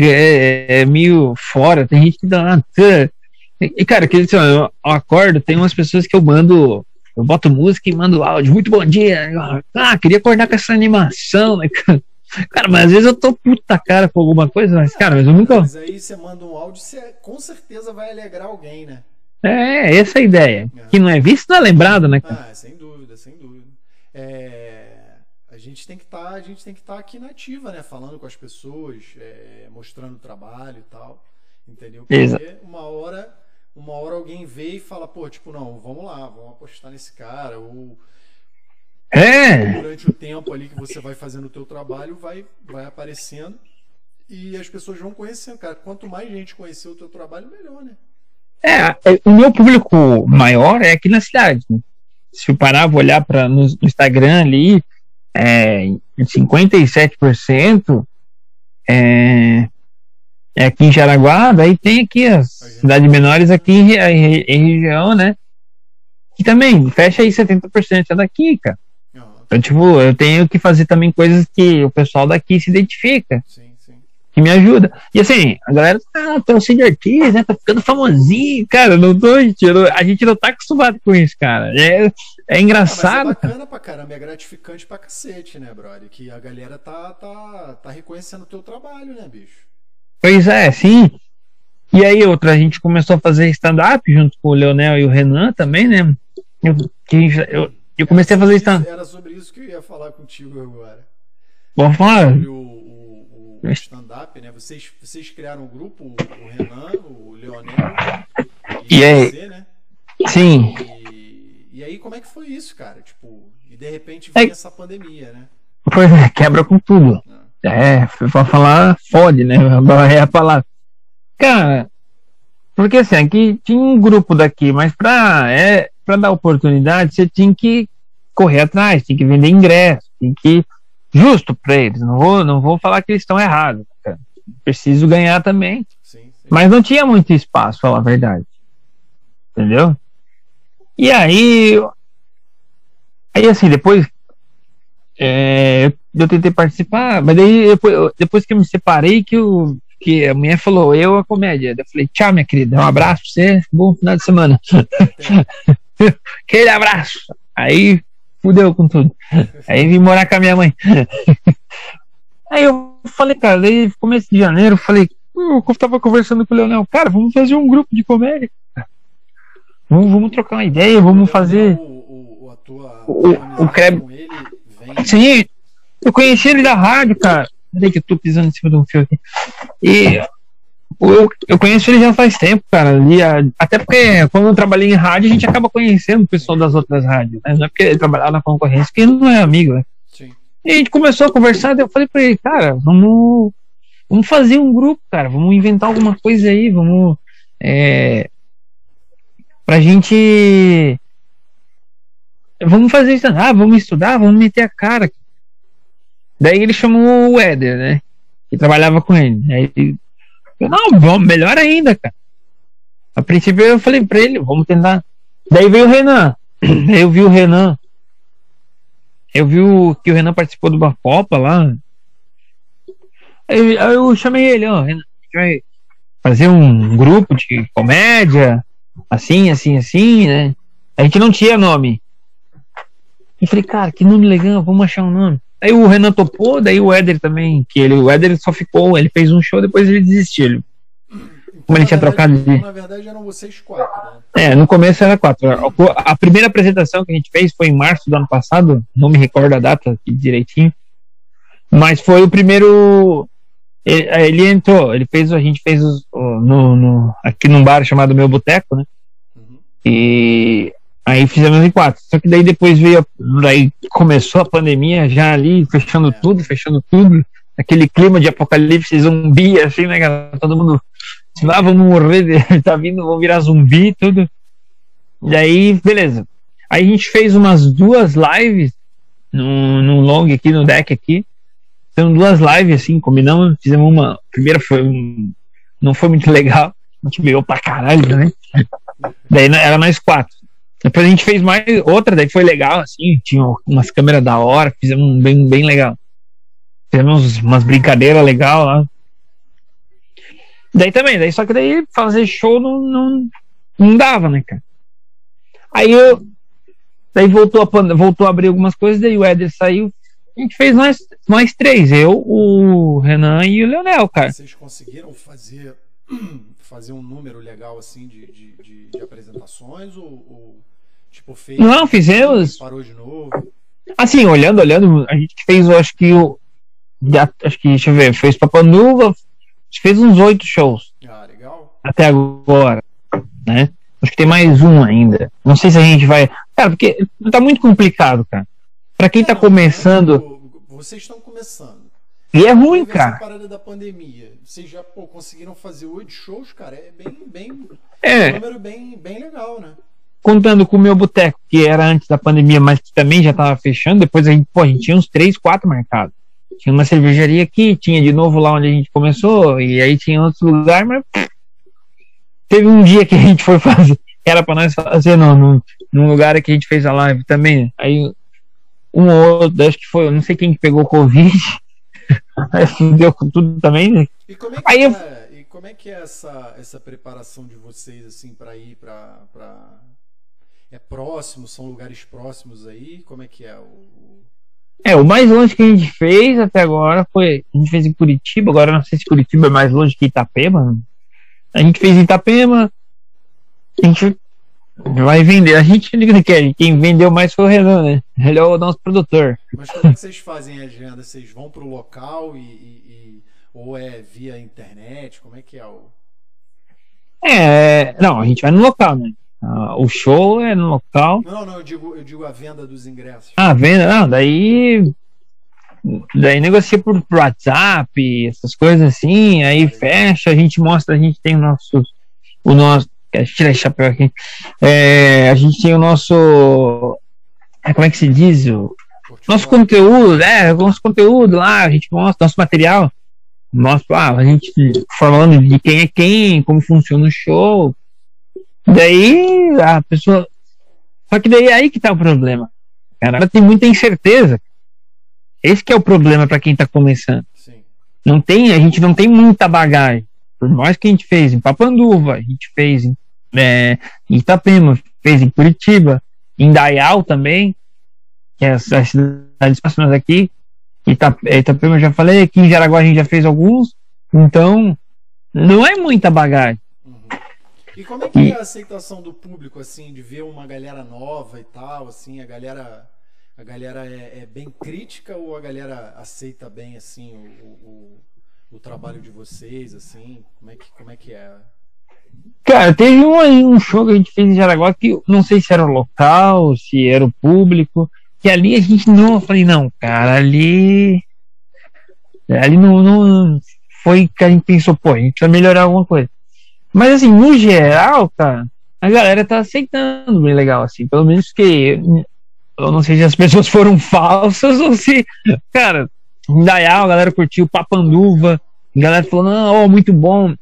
B: É, é meio fora, tem gente que dá. E, cara, que, assim, eu acordo, tem umas pessoas que eu mando eu boto música e mando áudio. Muito bom dia. Ah, queria acordar com essa animação, né, cara? Cara, mas às vezes eu tô puta cara com alguma coisa, mas, cara, mas eu nunca.
A: Mas aí você manda um áudio, você com certeza vai alegrar alguém, né?
B: É, essa é a ideia. É. Que não é visto, não é lembrado, né, cara?
A: Ah, sem dúvida, sem dúvida. É, a gente tem que estar, tá, a gente tem que estar tá aqui na ativa, né? Falando com as pessoas, é, mostrando o trabalho e tal. Entendeu? Porque Exato. uma hora uma hora alguém vê e fala, pô, tipo, não, vamos lá, vamos apostar nesse cara, ou
B: é.
A: durante o tempo ali que você vai fazendo o teu trabalho, vai, vai aparecendo e as pessoas vão conhecendo, cara. Quanto mais gente conhecer o teu trabalho, melhor, né?
B: É, é o meu público maior é aqui na cidade. Se eu parar, vou olhar para no, no Instagram ali, é, 57% é, é aqui em Jaraguá, daí tem aqui as cidades menores aqui em, em, em, região, né? Que também fecha aí 70% é daqui, cara. Então, tipo, eu tenho que fazer também coisas que o pessoal daqui se identifica. Sim, sim. Que me ajuda. E assim, a galera, ah, tô sendo artista, né? Tá ficando famosinho, cara. Não tô, a gente, a gente não tá acostumado com isso, cara. É, é engraçado. Ah,
A: é bacana pra caramba, é gratificante pra cacete, né, brother? Que a galera tá, tá, tá reconhecendo o teu trabalho, né, bicho?
B: Pois é, sim. E aí outra, a gente começou a fazer stand-up junto com o Leonel e o Renan também, né? Eu, eu, eu comecei a fazer
A: isso.
B: stand
A: Era sobre isso que eu ia falar contigo agora.
B: Vamos falar.
A: Sobre o, o, o stand-up, né? Vocês, vocês criaram um grupo, o Renan, o Leonel
B: e, e aí,
A: você, né?
B: Sim.
A: E, e, aí, como é que foi isso, cara? Tipo, e de repente veio é, essa pandemia, né?
B: Pois é, quebra com tudo. Ah. É, pra falar, fode, né? É a palavra. Cara, porque assim, aqui tinha um grupo daqui, mas pra, é, pra dar oportunidade, você tinha que correr atrás, tinha que vender ingresso, tinha que. Justo pra eles, não vou, não vou falar que eles estão errados. Cara. Preciso ganhar também. Sim, sim. Mas não tinha muito espaço, falar a verdade. Entendeu? E aí. Aí assim, depois. É, eu tentei participar, mas daí depois, depois que eu me separei, que eu que a mulher falou, eu a comédia. Eu falei, tchau, minha querida, um abraço pra você, bom final de semana. Aquele abraço. Aí fudeu com tudo. Aí vim morar com a minha mãe. Aí eu falei, cara, daí começo de janeiro, falei, eu tava conversando com o Leonel, cara, vamos fazer um grupo de comédia. Vamos, vamos trocar uma ideia, vamos fazer. O, o, a tua o, o Creb... Sim, eu conheci ele da rádio, cara. Peraí que eu tô pisando em cima de um fio aqui. E eu, eu conheço ele já faz tempo, cara. E, até porque quando eu trabalhei em rádio, a gente acaba conhecendo o pessoal das outras rádios. Né? Não é porque ele trabalhava na concorrência que ele não é amigo, né? Sim. E a gente começou a conversar, eu falei pra ele, cara, vamos, vamos fazer um grupo, cara, vamos inventar alguma coisa aí, vamos. É, pra gente. Vamos fazer isso, ah, vamos estudar, vamos meter a cara. Daí ele chamou o Éder, né? Que trabalhava com ele. Aí não, vamos, melhor ainda, cara. A princípio eu falei pra ele, vamos tentar. Daí veio o Renan. Eu vi o Renan. Eu vi o, que o Renan participou de uma Copa lá. Aí eu chamei ele, ó, Renan, a gente vai fazer um grupo de comédia, assim, assim, assim, né? A gente não tinha nome. E falei, cara, que nome legal, vamos achar um nome. Aí o Renan topou, daí o Éder também, que ele, o Éder só ficou, ele fez um show, depois ele desistiu. Ele, como ele tinha trocado de.
A: Na verdade eram vocês quatro, né?
B: É, no começo era quatro. A, a, primeira apresentação que a gente fez foi em março do ano passado, não me recordo a data direitinho. Mas foi o primeiro. Ele, ele entrou, ele fez, a gente fez os, no, no, aqui num bar chamado Meu Boteco, né? Uhum. E Aí fizemos em quatro. Só que daí depois veio, daí começou a pandemia já ali, fechando é. tudo, fechando tudo. Aquele clima de apocalipse zumbi, assim, né, galera? Todo mundo, ah, vamos morrer, tá vindo, vão virar zumbi tudo. E aí, beleza. Aí a gente fez umas duas lives no, no long aqui, no deck aqui. São duas lives, assim, combinamos, fizemos uma. A primeira foi um, não foi muito legal. A gente veio pra caralho, né? Daí era nós quatro. Depois a gente fez mais outra, daí foi legal, assim, tinha umas câmeras da hora, fizemos um bem, bem legal. Fizemos umas brincadeiras legal lá. Daí também, daí só que daí fazer show não, não, não dava, né, cara? Aí eu. Daí voltou a, voltou a abrir algumas coisas, daí o Éder saiu. A gente fez nós, nós três, eu, o Renan e o Leonel, cara.
A: Vocês conseguiram fazer, fazer um número legal assim de, de, de, de apresentações ou, ou Tipo, fez.
B: Não, fizemos.
A: Parou de novo.
B: Assim, olhando, olhando, a gente fez, eu acho que o. Acho que, deixa eu ver, fez Papanuva, fez uns oito shows.
A: Ah, legal.
B: Até agora, né? Acho que tem mais um ainda. Não sei se a gente vai. Cara, porque tá muito complicado, cara. Pra quem tá começando.
A: Vocês estão começando.
B: E é ruim, cara. Essa
A: parada da pandemia. Vocês já pô, conseguiram fazer oito shows, cara. É bem, bem.
B: É.
A: Um número bem, bem legal, né?
B: Contando com o meu boteco, que era antes da pandemia, mas que também já estava fechando, depois a gente, pô, a gente tinha uns três, quatro marcados. Tinha uma cervejaria aqui, tinha de novo lá onde a gente começou, e aí tinha outro lugar, mas teve um dia que a gente foi fazer, era para nós fazer no, no, num lugar que a gente fez a live também. Aí um ou outro, acho que foi, não sei quem que pegou Covid, aí deu com tudo também, né?
A: E como é que aí, é, e como é que é essa, essa preparação de vocês assim para ir para é próximo, são lugares próximos aí? Como é que é o.
B: É, o mais longe que a gente fez até agora foi. A gente fez em Curitiba, agora não sei se Curitiba é mais longe que Itapema. A gente fez em Itapema. A gente Vai vender. A gente liga que quem vendeu mais foi o Renan, né? Ele é o nosso produtor.
A: Mas como é que vocês fazem a agenda? Vocês vão pro local e, e- e- ou é via internet? Como é que é o.
B: É, não, a gente vai no local, né? Ah, o show é no local.
A: Não, não, eu digo, eu digo a venda dos ingressos.
B: Ah, venda, não, daí. Daí negocia por, por WhatsApp, essas coisas assim, aí fecha, a gente mostra, a gente tem o nosso. O nosso. Tirar esse chapéu aqui. É, a gente tem o nosso. é, Como é que se diz? O, nosso conteúdo, é, nosso conteúdo lá, a gente mostra nosso material. Mostra, ah, a gente falando de quem é quem, como funciona o show. Daí a pessoa. Só que daí é aí que tá o problema. Cara, ela tem muita incerteza. Esse que é o problema para quem tá começando.
A: Sim.
B: Não tem, a gente não tem muita bagagem. Por mais que a gente fez em Papanduva, a gente fez em, é, em Itapema, fez em Curitiba, em Dayal também, que é as, as cidades próximas aqui. Ita, Itapema eu já falei, aqui em Jaraguá a gente já fez alguns. Então, não é muita bagagem.
A: E como é que é a aceitação do público, assim, de ver uma galera nova e tal, assim, a galera. A galera é, é bem crítica ou a galera aceita bem, assim, o, o, o, trabalho de vocês, assim? Como é que, como é, que é?
B: Cara, teve um, um show que a gente fez em Jaraguá que não sei se era o local, se era o público, que ali a gente não, eu falei, não, cara, ali. Ali não, não foi que a gente pensou, pô, a gente vai melhorar alguma coisa. Mas assim, no geral, cara, a galera tá aceitando bem legal, assim, pelo menos que eu não sei se as pessoas foram falsas ou se, cara, Dayal, a galera curtiu Papanduva, a galera falou, não, ó, muito bom.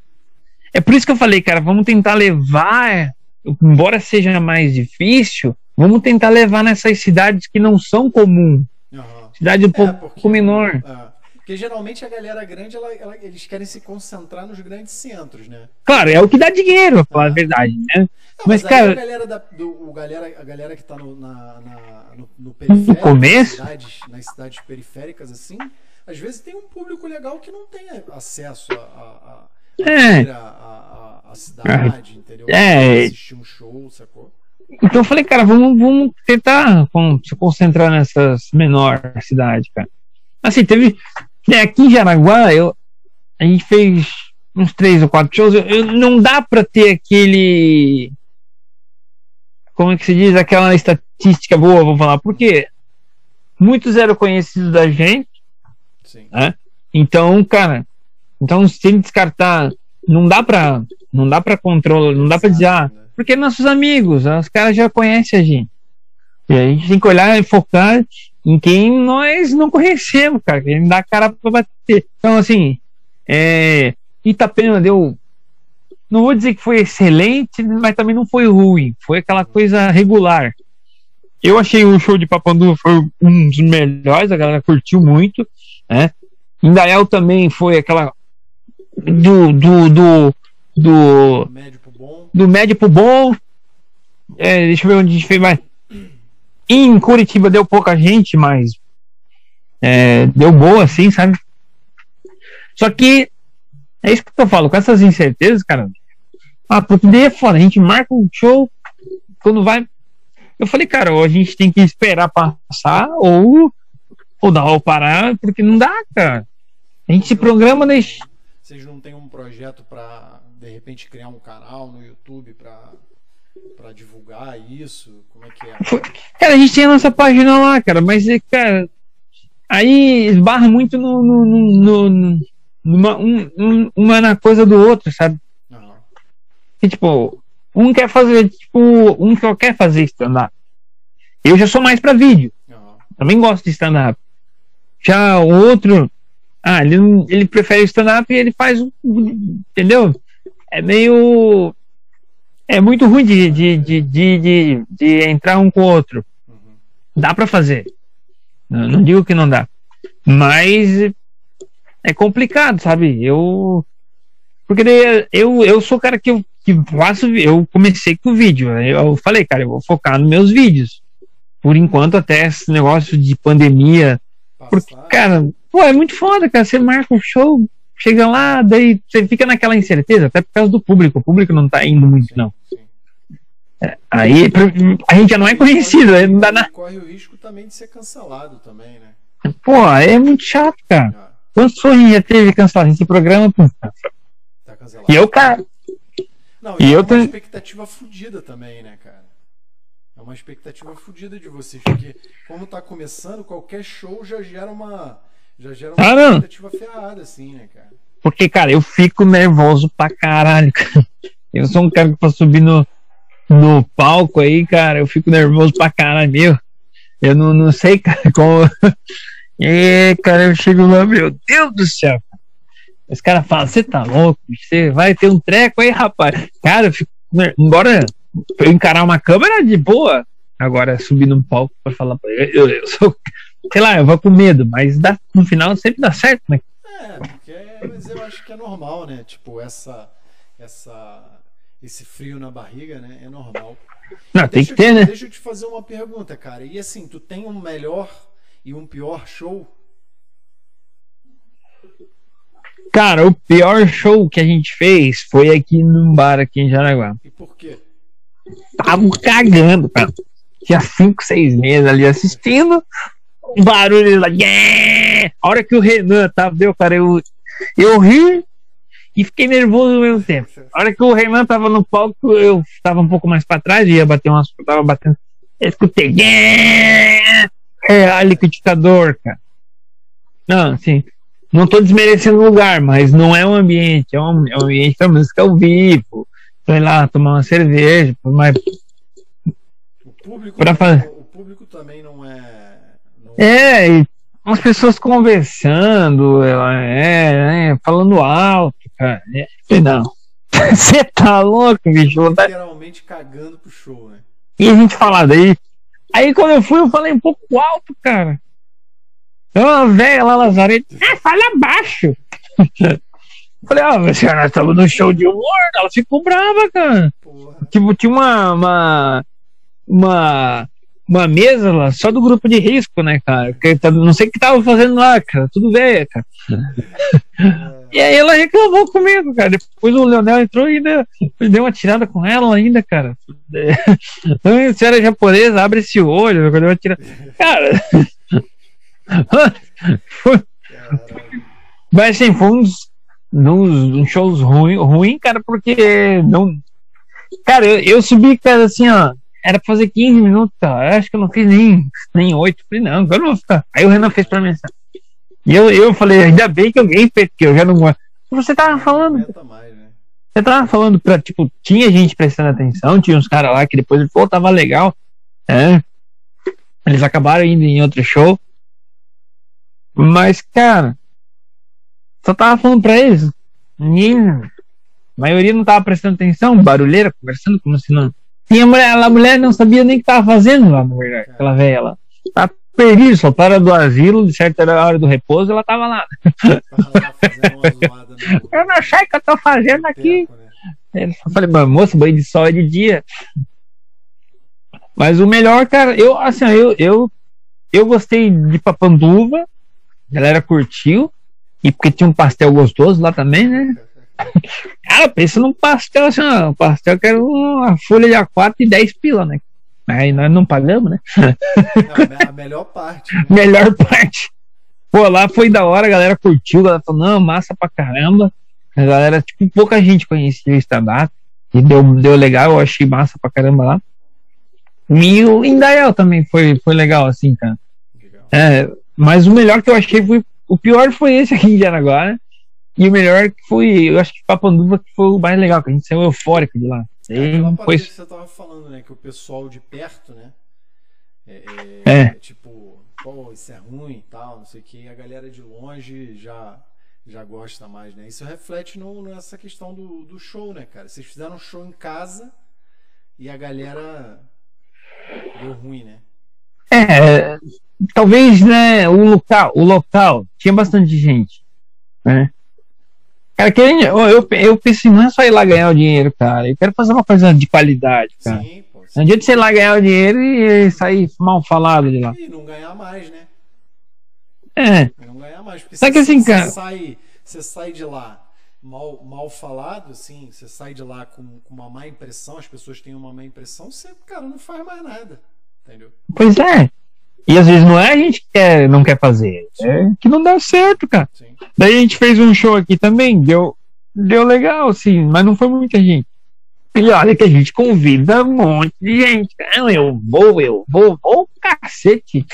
B: É por isso que eu falei, cara, vamos tentar levar, embora seja mais difícil, vamos tentar levar nessas cidades que não são comuns.
A: Uhum.
B: Cidade um pouco
A: porque,
B: menor.
A: é, porque geralmente a galera grande, ela, ela- eles querem se concentrar nos grandes centros, né?
B: Claro, é o que dá dinheiro, pra falar a verdade, né?
A: Não,
B: Mas,
A: aí
B: cara-
A: a galera, da, do, o galera, a galera que tá no, na, na- no, no periférico,
B: começo?
A: Nas, cidades, nas cidades periféricas, assim, às vezes tem um público legal que não tem acesso a, a, a,
B: É.
A: a, a- cidade, entendeu?
B: É.
A: Assistir um show, sacou?
B: Então eu falei, cara, vamos, vamos tentar com- se concentrar nessas menores cidades, cara. Assim, teve. Né, aqui em Jaraguá, eu, a gente fez uns três ou quatro shows. eu- eu- não dá pra ter aquele. Como é que se diz? Aquela estatística boa, vou falar. Porque muitos eram conhecidos da gente.
A: Sim.
B: Então, cara, então sem descartar, não dá pra, não dá para controlar, não dá pra dizer, ah,
A: Né?
B: porque nossos amigos, os caras já conhecem a gente. E a gente tem que olhar e focar em quem nós não conhecemos, cara, gente dá a cara pra bater. Então, assim, é, Itapema deu. Não vou dizer que foi excelente, mas também não foi ruim. Foi aquela coisa regular. Eu achei o show de Papandu foi um dos melhores, a galera curtiu muito, né? Indaial também foi aquela do do do do,
A: Médio pro bom.
B: do médio pro bom. É, deixa eu ver onde a gente fez mais. Em Curitiba deu pouca gente, mas é, deu boa, assim, sabe? Só que é isso que eu falo, com essas incertezas, cara. Ah, porque daí é a gente marca um show, quando vai. Eu falei, cara, ou a gente tem que esperar passar, ou, ou dar ou parar, porque não dá, cara. A gente se programa, deixa.
A: Vocês não têm um projeto pra, de repente, criar um canal no YouTube pra, pra divulgar isso? Como é que é?
B: Cara, a gente tem a nossa página lá, cara, mas, é, cara, aí esbarra muito no, no, no- no- numa, um- um- uma na coisa do outro, sabe?
A: Aham.
B: Que, tipo, um quer fazer, tipo, um só quer fazer stand-up. Eu já sou mais pra vídeo,
A: Aham.
B: também gosto de stand-up. Já o outro, ah, ele, ele prefere stand-up e ele faz, entendeu? É meio. É muito ruim de, de, de, de, de, entrar um com o outro.
A: Uhum.
B: Dá pra fazer. Não, não digo que não dá. Mas é complicado, sabe? Eu. Porque daí eu, eu sou o cara que eu que faço. Eu comecei com o vídeo. né? Eu falei, cara, eu vou focar nos meus vídeos. Por enquanto, até esse negócio de pandemia. Porque, cara, pô, é muito foda, cara. Você marca um show, chega lá, daí você fica naquela incerteza, até por causa do público. O público não tá indo muito, não.
A: sim.
B: Aí a gente já não é conhecido, aí não dá nada.
A: Corre o risco também de ser cancelado também, né?
B: Pô, é muito chato, cara. Ah. Quantos gente já teve cancelado esse programa? Pô? Tá cancelado. E eu, cara.
A: Não, e, e é eu uma tenho... expectativa fodida também, né, cara? É uma expectativa fodida de vocês, porque como tá começando, qualquer show já gera uma. Já gera uma expectativa ferrada, assim, né, cara?
B: Porque, cara, eu fico nervoso pra caralho, cara. Eu sou um cara que pra subir no, no palco aí, cara, eu fico nervoso pra caralho, meu. Eu não, não sei, cara, como. E, cara, eu chego lá, meu Deus do céu. Os caras falam, você tá louco? Você vai ter um treco aí, rapaz. Cara, eu fico. Embora eu encarar uma câmera de boa, agora subir num palco pra falar pra ele, eu, eu sou. Sei lá, eu vou com medo, mas dá, no final sempre dá certo, né?
A: É, porque mas eu acho que é normal, né? Tipo, essa. essa esse frio na barriga, né? É normal.
B: Não, tem que ter,
A: te,
B: né?
A: Deixa eu te fazer uma pergunta, cara. E assim, tu tem um melhor e um pior show?
B: Cara, o pior show que a gente fez foi aqui num bar aqui em Jaraguá.
A: E por quê?
B: Tava cagando, cara. Tinha cinco, seis meses ali assistindo. Um barulho lá. Yeah! A hora que o Renan tava, deu, cara, eu, eu ri e fiquei nervoso ao mesmo tempo. A hora que o Renan tava no palco, eu tava um pouco mais pra trás, ia bater umas. Tava batendo. Eu escutei. Yeah! é liquidificador, cara. Não, assim, não tô desmerecendo o lugar, mas não é um ambiente, é um, é um ambiente para música ao vivo, pra ir lá tomar uma cerveja, mas
A: o público, pra fazer... o público também não é.
B: É, e as pessoas conversando, é, é, falando alto, cara. É, não. Você tá louco, bicho?
A: Literalmente cagando pro show, né?
B: E a gente fala daí, Aí quando eu fui, eu falei um pouco alto, cara. Uma velha lá, Lazarete, ah, fala baixo. falei, ah, mas nós estamos no show de humor, ela ficou brava, cara. Porra. Tipo, tinha uma, uma, uma, uma mesa lá, só do grupo de risco, né, cara? Que, tá, não sei o que tava fazendo lá, cara. Tudo velho, cara. e aí ela reclamou comigo, cara. Depois o Leonel entrou e ainda deu uma tirada com ela ainda, cara. Se era japonesa, abre esse olho. Deu uma tirada. Cara. foi... Mas assim, foi uns, shows ruins, ruim, cara, porque não. Cara, eu, eu subi, cara, assim, ó era pra fazer 15 minutos, cara. Eu acho que eu não fiz nem, nem 8. Falei, não, agora eu não vou ficar. Aí o Renan fez pra mim assim. E eu, eu falei, ainda bem que alguém fez, porque eu já não gosto. Você tava falando. Mais, né? Você tava falando pra, tipo, tinha gente prestando atenção, tinha uns caras lá que depois falou, tava legal. É. Eles acabaram indo em outro show. Mas, cara, só tava falando pra eles. Ninguém. A maioria não tava prestando atenção, barulheira, conversando como se não a mulher, a mulher não sabia nem o que estava fazendo lá, na verdade, aquela velha lá. Tá perdida, só para do asilo, de certa hora do repouso, ela tava lá. eu não sei o que eu tô fazendo aqui. Eu falei, moça, banho de sol é de dia. Mas o melhor, cara, eu, assim, eu, eu, eu gostei de Papanduva, a galera curtiu, e porque tinha um pastel gostoso lá também, né? Cara, pensa num pastel assim, um pastel que era uma folha de A4 e 10 pila, né? Aí nós não pagamos, né?
A: Não, a melhor parte. Né?
B: melhor parte. Pô, lá foi da hora, a galera curtiu, a galera falou, não, massa pra caramba. A galera, tipo, pouca gente conhecia o stand-up. E deu, deu legal, eu achei massa pra caramba lá. E o Indaiel também foi, foi legal, assim, cara. Legal. É, mas o melhor que eu achei foi. O pior foi esse aqui em Jaraguá, né? E o melhor que foi, eu acho que Papanduva que foi o mais legal, que a gente saiu eufórico de lá.
A: É, foi... que você tava falando, né? Que o pessoal de perto, né? É, é, é. tipo, pô, isso é ruim e tal, não sei o que. A galera de longe já já gosta mais, né? Isso reflete no, nessa questão do, do show, né, cara? Vocês fizeram um show em casa e a galera deu ruim, né?
B: É, talvez, né, o local, o local tinha bastante gente, né? Cara, que eu, eu, pensei, não é só ir lá ganhar o dinheiro, cara. Eu quero fazer uma coisa de qualidade, cara. Sim, pô. Sim. Não adianta você ir lá ganhar o dinheiro e sair mal falado de lá.
A: E não ganhar mais, né?
B: É.
A: Não ganhar mais. Porque
B: Só que assim, cara.
A: Você sai, você sai de lá mal, mal falado, assim, você sai de lá com, com uma má impressão, as pessoas têm uma má impressão, você, cara, não faz mais nada. Entendeu?
B: Pois é. E às vezes não é a gente que quer, não quer fazer, é que não dá certo, cara. Sim. Daí a gente fez um show aqui também, deu, deu legal, sim, mas não foi muita gente. E olha que a gente convida um monte de gente. Eu vou, eu vou, vou, cacete.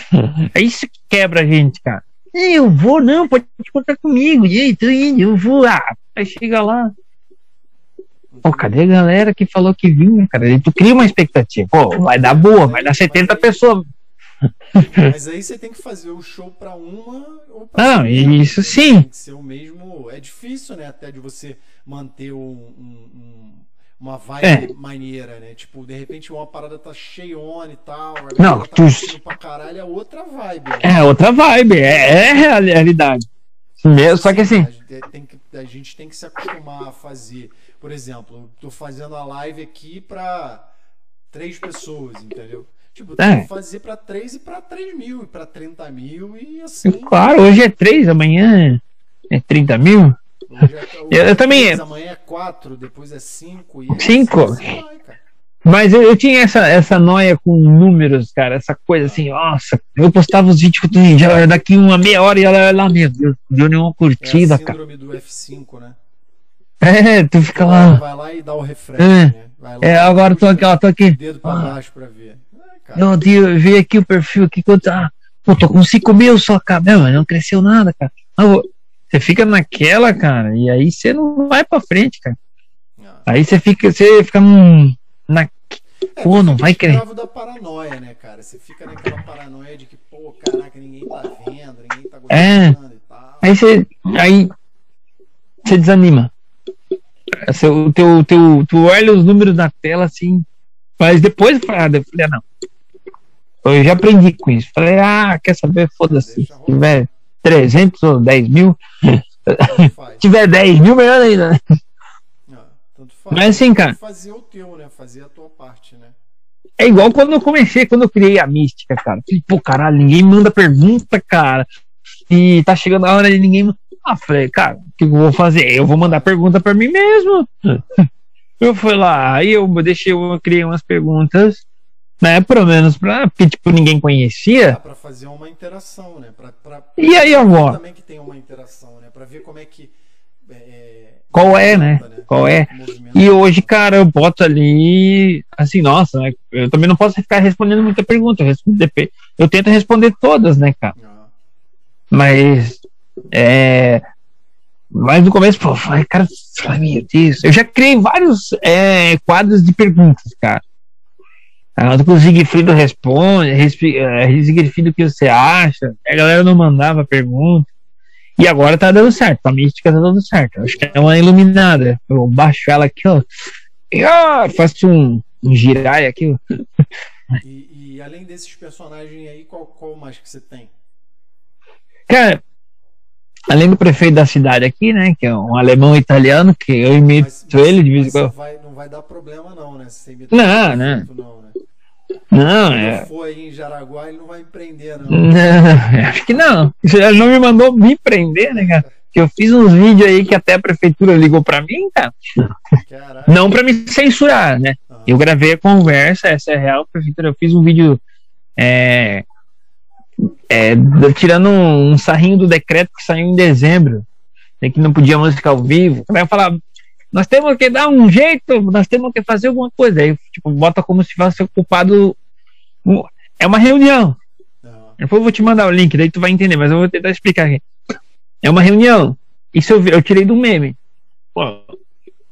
B: É isso que quebra a gente, cara. Eu vou, não, pode contar comigo. E aí, tô indo, eu vou lá. Aí chega lá. Pô, cadê a galera que falou que vinha, cara? E tu cria uma expectativa. Pô, vai dar boa, vai dar 70 pessoas.
A: Mas aí você tem que fazer o show para uma ou pra
B: Não, isso sim.
A: Tem que ser o mesmo. É difícil, né? Até de você manter um, um, uma vibe é. maneira, né? Tipo, de repente uma parada tá cheiona e tal.
B: Não,
A: tá
B: tu...
A: pra caralho, é outra vibe. Né?
B: É outra vibe, é, é realidade. Mesmo, só que assim.
A: A, tem que, a gente tem que se acostumar a fazer. Por exemplo, tô fazendo a live aqui pra três pessoas, entendeu? Tipo, tem é. que fazer pra três e pra três mil, e pra 30 mil e assim.
B: Claro, hoje é três, amanhã é 30 mil. É, eu, eu também.
A: Amanhã é 4, depois é 5.
B: 5? Assim Mas eu, eu, tinha essa, essa noia com números, cara, essa coisa assim, nossa, eu postava os vídeos que já daqui uma meia hora e ela lá, meu Deus, deu nenhuma curtida, é a
A: síndrome cara. do F5, né?
B: É, tu fica lá.
A: Vai lá e dá o refresh, é, né?
B: é agora eu tô aqui, ó, tô aqui.
A: Dedo pra ah. baixo pra ver.
B: É, meu Deus, vi aqui o perfil aqui, quanto, ah, pô, tô com 5 mil só, cara, mas não cresceu nada, cara. Ah, você fica naquela, cara, e aí você não vai pra frente, cara. Ah. Aí você fica, você fica num, na.
A: É, pô, não vai querer. da paranoia, né, cara? Você fica naquela paranoia de que, pô, caraca, ninguém tá vendo, ninguém tá
B: é. gostando é. e tal. Aí você. Aí. Você desanima. Você, o teu, teu, tu olha os números na tela assim. Mas depois eu falei, ah, não. Eu já aprendi com isso. Falei, ah, quer saber? Foda-se. Se tiver 300 ou 10 mil. Se tiver 10 mil, melhor ainda. Né? Mas assim, cara.
A: Fazer o teu, né? Fazer a tua parte, né?
B: É igual quando eu comecei, quando eu criei a mística, cara. Pô, caralho, ninguém manda pergunta, cara. E tá chegando a hora de ninguém. Ah, falei, cara, o que eu vou fazer? Eu vou mandar pergunta para mim mesmo. Eu fui lá, aí eu deixei, eu criei umas perguntas né? Pelo menos pra, porque tipo, ninguém conhecia.
A: Dá pra fazer uma interação, né? Pra, pra,
B: e aí, avó?
A: Também que tem uma interação, né? Pra ver como é que. É,
B: é Qual é, né? né? Qual é? E hoje, cara, eu boto ali, assim, nossa, né? eu também não posso ficar respondendo muita pergunta. Eu, respondo, eu tento responder todas, né, cara? Ah. Mas, é, mas no começo, pô, falei, cara, meu Deus, eu já criei vários é, quadros de perguntas, cara. Quando o Zigfrido responde, é, o que você acha? A galera não mandava pergunta. E agora tá dando certo, a mística tá dando certo. Acho que é uma iluminada. Eu baixo ela aqui, ó. E ó, faço um, um girai aqui, ó.
A: E, e, além desses personagens aí, qual, qual mais que você tem?
B: Cara, além do prefeito da cidade aqui, né? Que é um alemão italiano, que eu imito mas, ele de vez em quando.
A: Não vai dar problema, não, né? Se você
B: imita não, não. não né? Não, é.
A: For aí em Jaraguá, ele não vai me prender, não. não
B: acho que não. Ele não me mandou me prender, né, cara? Que eu fiz uns vídeos aí que até a prefeitura ligou pra mim, cara. Caraca. Não pra me censurar, né? Ah. Eu gravei a conversa, essa é real, prefeitura. Eu fiz um vídeo é, é, tirando um, um, sarrinho do decreto que saiu em dezembro, né, que não podia música ao vivo. Vai falar, nós temos que dar um jeito, nós temos que fazer alguma coisa. Aí, tipo, bota como se fosse ocupado. É uma reunião. Depois eu vou te mandar o link, daí tu vai entender, mas eu vou tentar explicar aqui. É uma reunião. Isso eu, eu tirei do meme. Pô,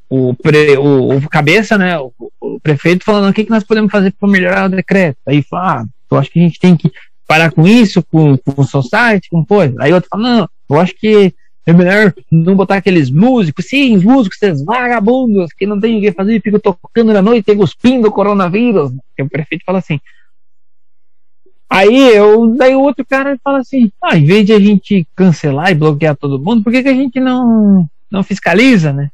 B: o, pre, o, o, cabeça, né? O, o, prefeito falando o que, que nós podemos fazer para melhorar o decreto. Aí fala, ah, eu acho que a gente tem que parar com isso, com, com o society, com coisa. Aí outro fala, não, eu acho que é melhor não botar aqueles músicos, sim, músicos, esses vagabundos que não tem o que fazer, ficam tocando na noite cuspindo o coronavírus. O prefeito fala assim. Aí eu, daí o outro cara fala assim: ah, em vez de a gente cancelar e bloquear todo mundo, por que, que a gente não, não fiscaliza, né?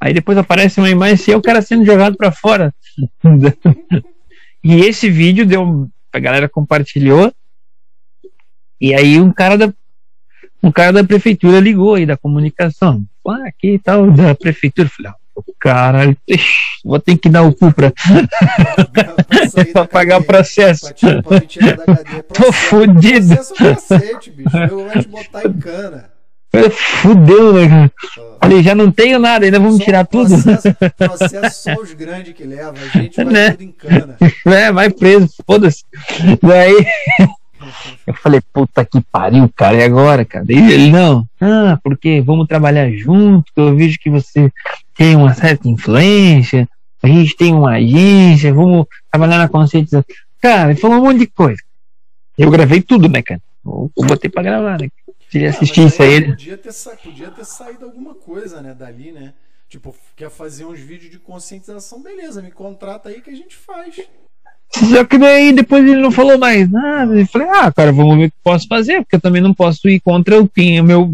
B: Aí depois aparece uma imagem assim, o cara sendo jogado para fora. e esse vídeo deu, a galera compartilhou. E aí um cara da um cara da prefeitura ligou aí da comunicação. ah, aqui e tal, da prefeitura. Eu falei, ah, caralho, vou ter que dar o cu pra, pra pagar o processo.
A: Pra, pra cadeia,
B: Tô
A: processo.
B: fudido.
A: Processo cacete, bicho. Eu vou te botar em cana.
B: Fudeu, né, cara?
A: Ó.
B: Falei, já não tenho nada, ainda vamos
A: Só
B: tirar tudo.
A: Processo, processo só os grandes que levam. A gente vai
B: Né?
A: tudo em cana.
B: É, vai preso, foda-se. Daí eu falei, puta que pariu, cara, e agora, cara? Daí ele, não, ah, porque vamos trabalhar junto, eu vejo que você tem uma certa influência, a gente tem uma agência, vamos trabalhar na conscientização. Cara, ele falou um monte de coisa. Eu gravei tudo, né, cara? Eu eu botei pra gravar, né? Se ele
A: Ah,
B: assistir isso aí.
A: Podia ter, sa... podia ter saído alguma coisa, né, dali, né? Tipo, quer fazer uns vídeos de conscientização, beleza, me contrata aí que a gente faz.
B: Só que daí depois ele não falou mais nada. Eu falei, ah, cara, vamos ver o que posso fazer, porque eu também não posso ir contra o PIN. O meu,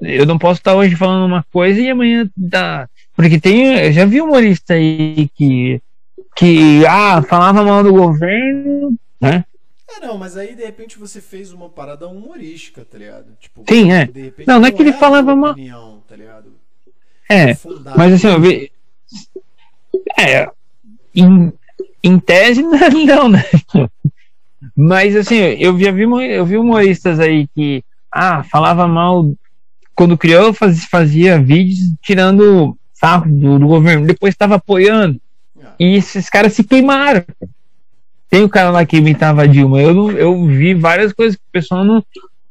B: eu não posso estar hoje falando uma coisa e amanhã dá. Porque tem. Eu já vi um humorista aí que. que ah, falava mal do governo, né?
A: É, não, mas aí de repente você fez uma parada humorística, tá ligado? Tipo,
B: Sim, é.
A: repente
B: Não, não é que ele falava
A: tua
B: mal-
A: opinião, tá ligado?
B: É,
A: Fundada.
B: mas assim, eu vi. É, em, em tese, não, né? Mas assim, eu vi, eu vi humoristas aí que, ah, falava mal. Quando criou, faz- fazia vídeos tirando sarro do, do governo, depois estava apoiando.
A: Ah,
B: E esses caras se queimaram. Tem o cara lá que imitava a Dilma. Eu, não- eu vi várias coisas que o pessoal não.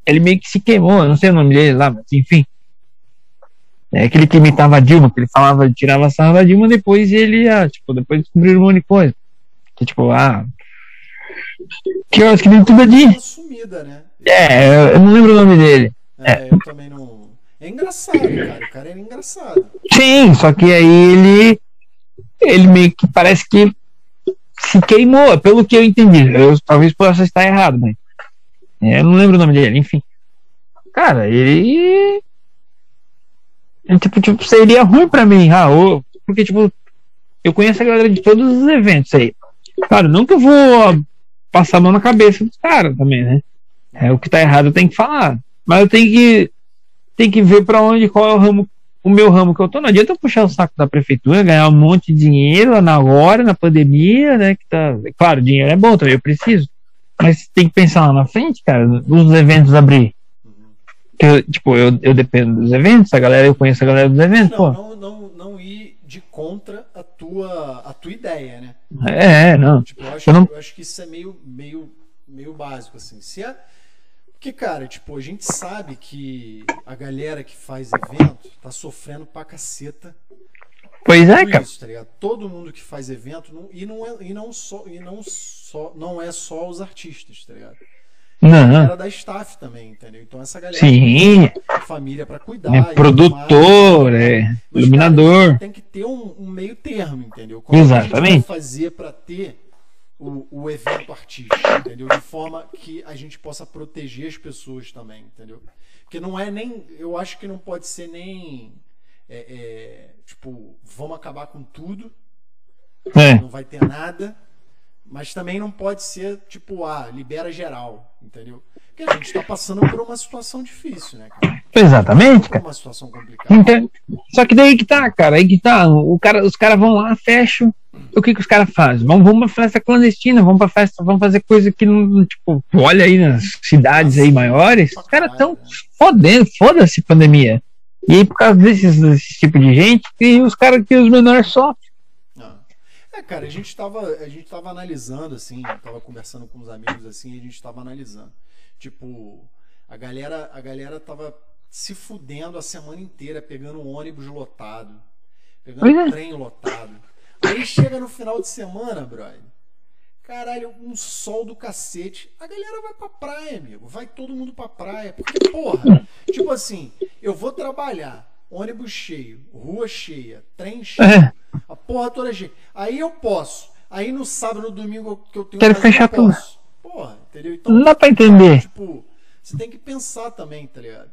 B: Ele meio que se queimou, eu não sei o nome dele lá, mas enfim. É aquele que imitava a Dilma, que ele falava, tirava sarro da Dilma, depois ele, ah, tipo, depois descobriram um monte de coisa. Que tipo, ah. Que eu acho que nem tudo é de.
A: uma sumida, né?
B: É, eu não lembro o nome dele.
A: É, eu também não. É engraçado, cara. O cara era engraçado.
B: Sim, só que aí ele. Ele meio que parece que se queimou, pelo que eu entendi. Eu talvez possa estar errado, mas. é, Eu não lembro o nome dele, enfim. Cara, ele. ele, tipo, tipo, seria ruim pra mim, ô, porque, tipo, eu conheço a galera de todos os eventos aí. Claro, nunca vou passar a mão na cabeça dos caras também, né? É, o que tá errado eu tenho que falar. Mas eu tenho que, tenho que ver pra onde, qual é o ramo o meu ramo que eu tô, não adianta eu puxar o saco da prefeitura, ganhar um monte de dinheiro na hora, na pandemia, né? Que tá, claro, dinheiro é bom também, eu preciso. Mas tem que pensar lá na frente, cara, os eventos abrir. Que eu, tipo, eu, eu dependo dos eventos, a galera, eu conheço a galera dos eventos,
A: Não,
B: pô.
A: não, não, não ir de contra a tua, a tua ideia, né?
B: É, não.
A: Tipo, eu acho,
B: Eu não-
A: eu acho que isso é meio, meio, meio básico, assim. Se é... Porque, cara, tipo, a gente sabe que a galera que faz evento tá sofrendo pra caceta
B: Pois é, cara.
A: isso, tá ligado? Todo mundo que faz evento, não- e, não é, e, não só, e não, só, não é só os artistas, tá ligado?
B: Não.
A: galera da staff também, entendeu? Então essa galera
B: Sim,
A: família pra cuidar.
B: é produtor,
A: mais.
B: é
A: Mas, cara,
B: iluminador.
A: tem que ter um, um meio termo, entendeu? Como é que a gente
B: Exatamente.
A: fazer para ter o, o evento artístico, entendeu? De forma que a gente possa proteger as pessoas também, entendeu? Porque não é nem. Eu acho que não pode ser nem. é, é, tipo, vamos acabar com tudo,
B: É.
A: não vai ter nada. Mas também não pode ser tipo, ah, libera geral, entendeu? Porque a gente está passando por uma situação difícil, né, cara?
B: Exatamente, cara.
A: uma situação complicada.
B: Então, só que daí que tá, cara, aí que tá. O cara, os caras vão lá, fecham. O que que os caras fazem? Vão, vão pra festa clandestina, vão pra festa, vão fazer coisa que não, tipo, olha aí nas cidades aí maiores, os caras tão fodendo, foda-se pandemia. E aí, por causa desses, desse tipo de gente, que os caras que os menores sofrem.
A: É, cara, a gente tava, a gente tava analisando, assim, tava conversando com uns amigos, assim, e a gente tava analisando. Tipo, a galera, a galera tava se fudendo a semana inteira, pegando um ônibus lotado, pegando
B: Pois é.
A: trem lotado. Aí chega no final de semana, brother. Caralho, um sol do cacete. A galera vai pra praia, amigo. Vai todo mundo pra praia. Porque, porra, tipo assim, eu vou trabalhar, ônibus cheio, rua cheia, trem cheio,
B: É,
A: a porra toda cheia. Aí eu posso. Aí no sábado, no domingo que eu tenho
B: Quero fechar tudo.
A: Porra, entendeu? Então,
B: não dá pra entender.
A: tipo, você tem que pensar também, tá ligado?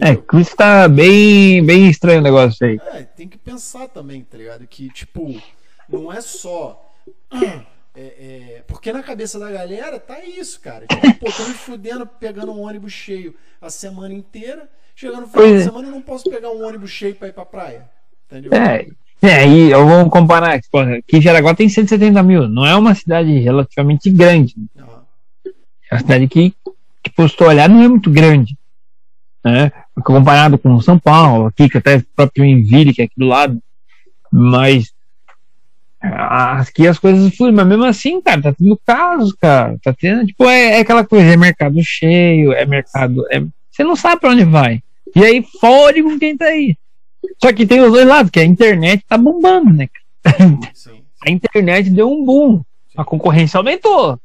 B: É,
A: Entendeu?
B: que isso tá bem, bem estranho o negócio aí.
A: É, tem que pensar também, tá ligado? Que, tipo, não é só É, é, porque na cabeça da galera tá isso, cara. Tipo, pô, tô me fudendo pegando um ônibus cheio a semana inteira. Chegando no final
B: Pois
A: de
B: é.
A: semana eu não posso pegar um ônibus cheio pra ir pra praia. Entendeu?
B: É, é, aí eu vou comparar, tipo, aqui Jaraguá tem 170 mil, não é uma cidade relativamente grande. É uma cidade que, tipo, se tu olhar, não é muito grande. Né? Comparado com São Paulo, aqui, que até o próprio Enville, que é aqui do lado. Mas aqui as coisas fluem, mas mesmo assim, cara, tá tendo casos, cara. Tá tendo, tipo, é, é aquela coisa, é mercado cheio, é mercado. é- você não sabe pra onde vai. E aí fode com quem tá aí. Só que tem os dois lados, que a internet tá bombando, né?
A: Sim.
B: A internet deu um boom. A concorrência aumentou.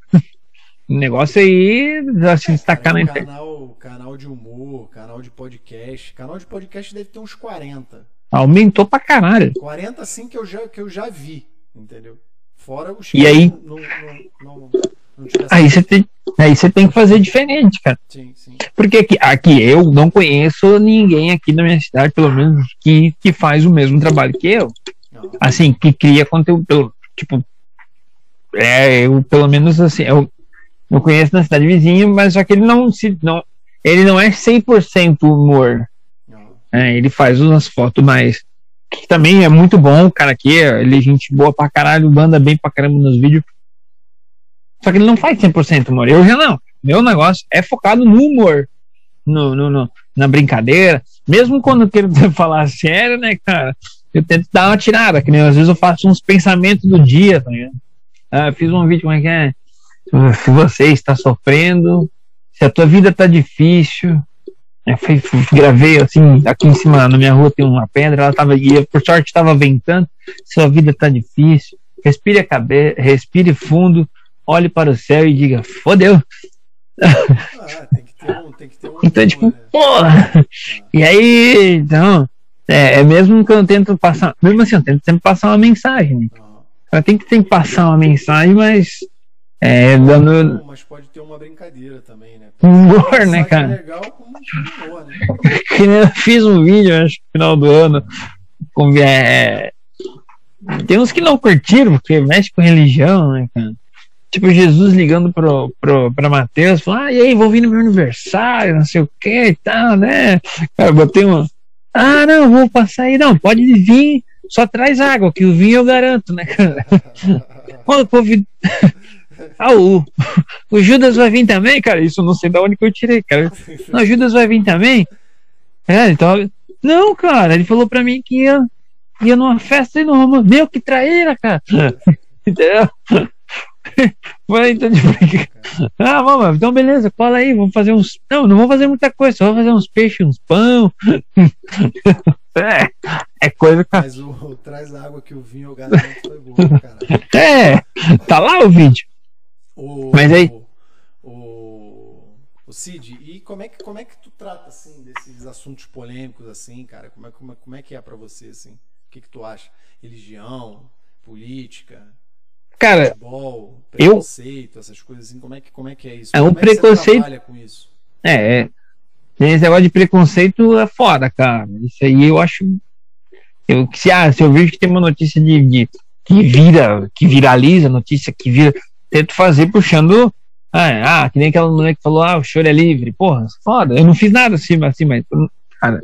B: O negócio aí, já se destacar na internet.
A: canal, canal de humor, canal de podcast. Canal de podcast deve ter uns 40.
B: Aumentou pra caralho.
A: 40 assim que eu já, que eu já vi, entendeu? Fora os
B: E aí-
A: não, não, não,
B: Aí você tem, aí você tem que fazer diferente, cara.
A: Sim, sim.
B: Porque aqui, aqui eu não conheço ninguém aqui na minha cidade, pelo menos, que, que faz o mesmo trabalho que eu.
A: Não,
B: Assim, que cria conteúdo. pelo- Tipo, é, eu pelo menos assim, eu, eu conheço na cidade vizinha, mas só que ele não se. Não, ele não é 100% humor.
A: não.
B: É, ele faz umas fotos mais. Que também é muito bom, o cara aqui. Ele é gente boa pra caralho, manda bem pra caramba nos vídeos. Só que ele não faz 100% humor. Eu já não. Meu negócio é focado no humor. No, no, no- na brincadeira. Mesmo quando eu quero falar sério, né, cara? Eu tento dar uma tirada. Que nem às vezes eu faço uns pensamentos do dia, tá ligado? Ah, fiz um vídeo, como é que é? Se você está sofrendo, se a tua vida tá difícil, eu fui- gravei assim, aqui em cima na minha rua tem uma pedra, ela tava, e por sorte estava ventando. Sua vida tá difícil, respire a cabeça, respire fundo, olhe para o céu e diga, fodeu.
A: Ah, tem que ter um. Tem que ter um
B: Então, tipo,
A: né?
B: porra! E aí, então, é, é mesmo que eu tento passar, mesmo assim, eu tento sempre passar uma mensagem. né? Eu tenho que, tem que passar uma mensagem, mas é, dando
A: Não, mas pode ter uma brincadeira também, né?
B: humor, né, cara?
A: legal como um humor, né?
B: Que eu fiz um vídeo, acho no final do ano. Com, é, tem uns que não curtiram, porque mexe com religião, né, cara? Tipo, Jesus ligando pro, pro, pra Mateus, falando, ah, e aí, vou vir no meu aniversário, não sei o que e tal, né? Cara, botei uma. Ah, não, vou passar aí, não, pode vir, só traz água, que o vinho eu garanto, né, cara? Quando o povo. Ah, o, o Judas vai vir também, cara? Isso eu não sei de onde que eu tirei, cara. Não, Judas vai vir também? É, então. Não, cara, ele falou pra mim que ia, ia numa festa e não Roma. Meu, que traíra, cara. Entendeu? Foi, então, tipo, ah, vamos, então beleza, cola aí, vamos fazer uns. Não, não vou fazer muita coisa, só vou fazer uns peixes, uns pão. É, é coisa.
A: Mas o, o traz água que o vinho garanto foi bom, cara.
B: É, tá lá o vídeo.
A: O,
B: Mas aí-
A: O, o, o Cid, e como é, que, como é que tu trata, assim, desses assuntos polêmicos, assim, cara? Como é, como é, como é que é pra você, assim? O que que tu acha? Religião, política,
B: Cara,
A: futebol,
B: eu-
A: preconceito, essas coisas assim, como é que, como é, que é isso?
B: É um
A: como é
B: preconceito-
A: trabalha com isso?
B: É, é. Esse negócio de preconceito é foda, cara. Isso aí eu acho. Eu, se, ah, se eu vejo que tem uma notícia de, de- que vira, que viraliza, notícia que vira, tento fazer puxando. Ah, ah, que nem aquela mulher que falou, ah, o choro é livre. Porra, foda. Eu não fiz nada assim, assim, mas. Cara,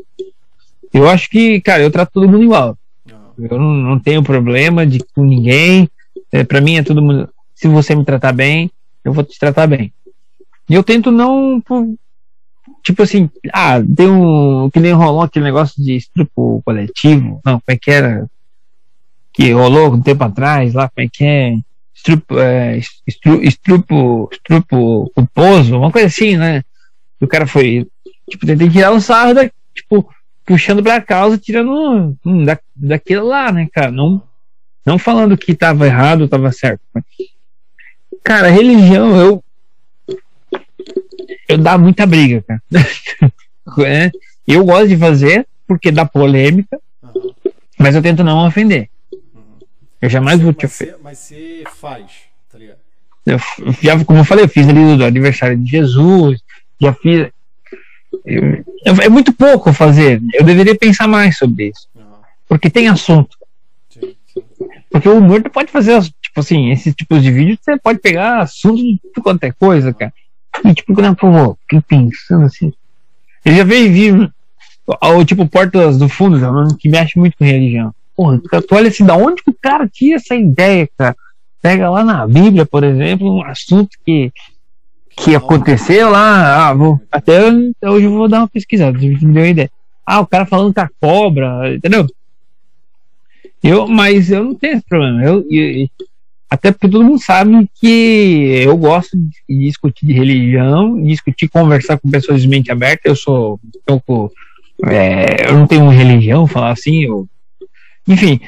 B: eu acho que, cara, eu trato todo mundo igual.
A: Não.
B: Eu não, não tenho problema de com ninguém. É, para mim é todo mundo. Se você me tratar bem, eu vou te tratar bem. E eu tento não. Tipo assim, ah, tem um. Que nem rolou aquele negócio de estrupo coletivo. Não, como é que era? Que rolou um tempo atrás lá, como é que é? Estrupo, é, estru, estrupo, estrupo culposo, uma coisa assim, né? O cara foi. Tipo, tentei tirar um sarro da. Tipo, puxando pra causa, tirando hum, da, daquilo lá, né, cara? Não, não falando que tava errado ou tava certo. mas- Cara, religião, eu. Eu dá muita briga, cara. É, eu gosto de fazer porque dá polêmica, mas eu tento não ofender.
A: uhum.
B: Eu jamais vou te
A: mas,
B: ofender.
A: mas você faz, tá ligado?
B: Eu já, como eu falei, eu fiz ali do, aniversário de Jesus, já fiz. eu- é muito pouco fazer. Eu deveria pensar mais sobre isso, porque tem assunto. Porque o humor tu pode fazer, tipo assim, esses tipos de vídeo, você pode pegar assunto de tudo quanto é coisa, cara. E tipo, quando eu fiquei pensando assim. Eu já vejo vídeo, o tipo Portas do Fundo, que mexe muito com religião. Porra, tu olha assim, da onde que o cara tira essa ideia, cara? Pega lá na Bíblia, por exemplo, um assunto que, que aconteceu lá. Ah, vou, até hoje eu vou dar uma pesquisada, me deu uma ideia. Ah, o cara falando com a cobra, entendeu? Eu, mas eu não tenho esse problema. Eu, eu, até porque todo mundo sabe que eu gosto de discutir de religião, discutir, conversar com pessoas de mente aberta. Eu sou um pouco. É, eu não tenho religião, falar assim. Eu, enfim,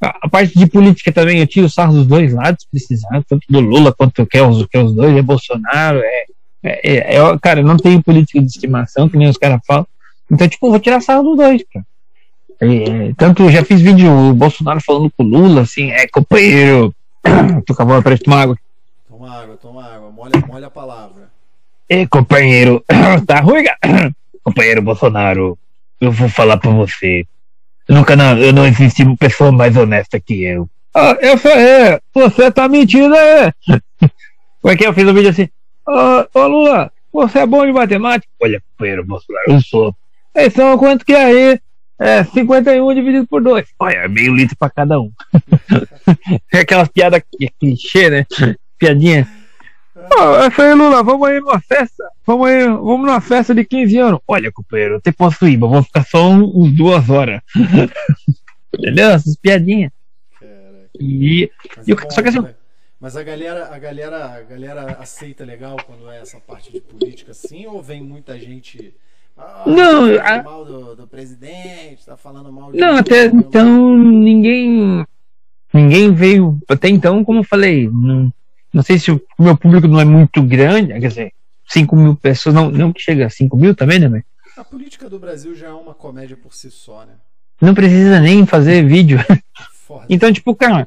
B: a, parte de política também, eu tiro sarro dos dois lados, precisar, tanto do Lula quanto quer os, quer os dois, é Bolsonaro. É, é, é, cara, eu não tenho política de estimação, que nem os caras falam. Então, tipo, eu vou tirar sarro dos dois, cara. É, tanto já fiz vídeo o Bolsonaro falando com o Lula, assim, é companheiro. tu acabou para tomar água.
A: Toma água, toma água, molha, molha a palavra.
B: É, companheiro, tá ruim, companheiro Bolsonaro, eu vou falar pra você. Eu nunca não, eu não existi uma pessoa mais honesta que eu. Ah, eu sou é, você tá mentindo, é. Como é que eu fiz o um vídeo assim? Ô, ô Lula, você é bom de matemática? Olha, companheiro Bolsonaro, eu sou. Então, quanto que é aí? É, 51 dividido por 2. Olha, é meio litro pra cada um. é aquelas piadas clichê, né? Piadinha. Oh, essa aí, Lula, vamos aí numa festa. Vamos aí, vamos numa festa de 15 anos. Olha, companheiro, eu te posso ir, mas vou ficar só uns duas horas. Entendeu? Essas piadinhas.
A: E, e bom, só que assim. Né? Mas a galera, a galera, a galera aceita legal quando é essa parte de política assim, ou vem muita gente
B: ah, não,
A: tá a... mal do, do, presidente, tá falando mal de
B: Não, até então ninguém ninguém veio até então, como eu falei, não, não sei se o meu público não é muito grande, quer dizer, 5 mil pessoas, não, não que chega a 5 mil também, né, mas...
A: A política do Brasil já é uma comédia por si só, né?
B: Não precisa nem fazer vídeo. Foda. Então, tipo, cara,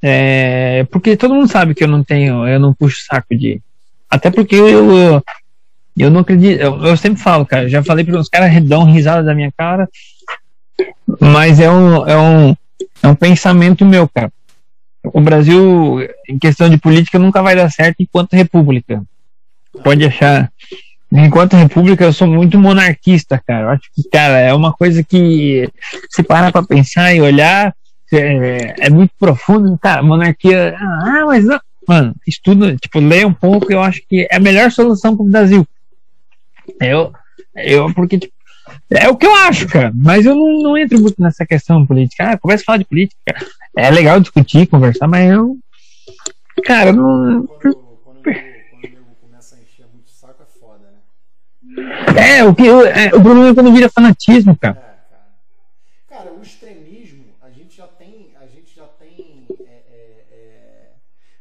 B: é, porque todo mundo sabe que eu não tenho, eu não puxo saco de. Até porque eu, eu, eu não acredito, eu, eu sempre falo, cara, já falei para os caras dão risada da minha cara, mas é um, é um, é um pensamento meu, cara. O Brasil, em questão de política, nunca vai dar certo enquanto república. Pode achar. Enquanto república, eu sou muito monarquista, cara. Eu acho que, cara, é uma coisa que se parar pra pensar e olhar, é, é muito profundo. Cara, monarquia. Ah, mas não. Mano, estuda, tipo, leia um pouco. Eu acho que é a melhor solução pro Brasil. Eu, eu porque tipo, é o que eu acho, cara. Mas eu não, não entro muito nessa questão política. Ah, começa a falar de política. É legal discutir, conversar, mas eu. Cara, não. Quando, quando, quando começa a encher muito saco é foda, né? É, o, que, é, o problema é quando vira fanatismo, cara. É,
A: cara. Cara, o extremismo, a gente já tem. A gente já tem. É, é, é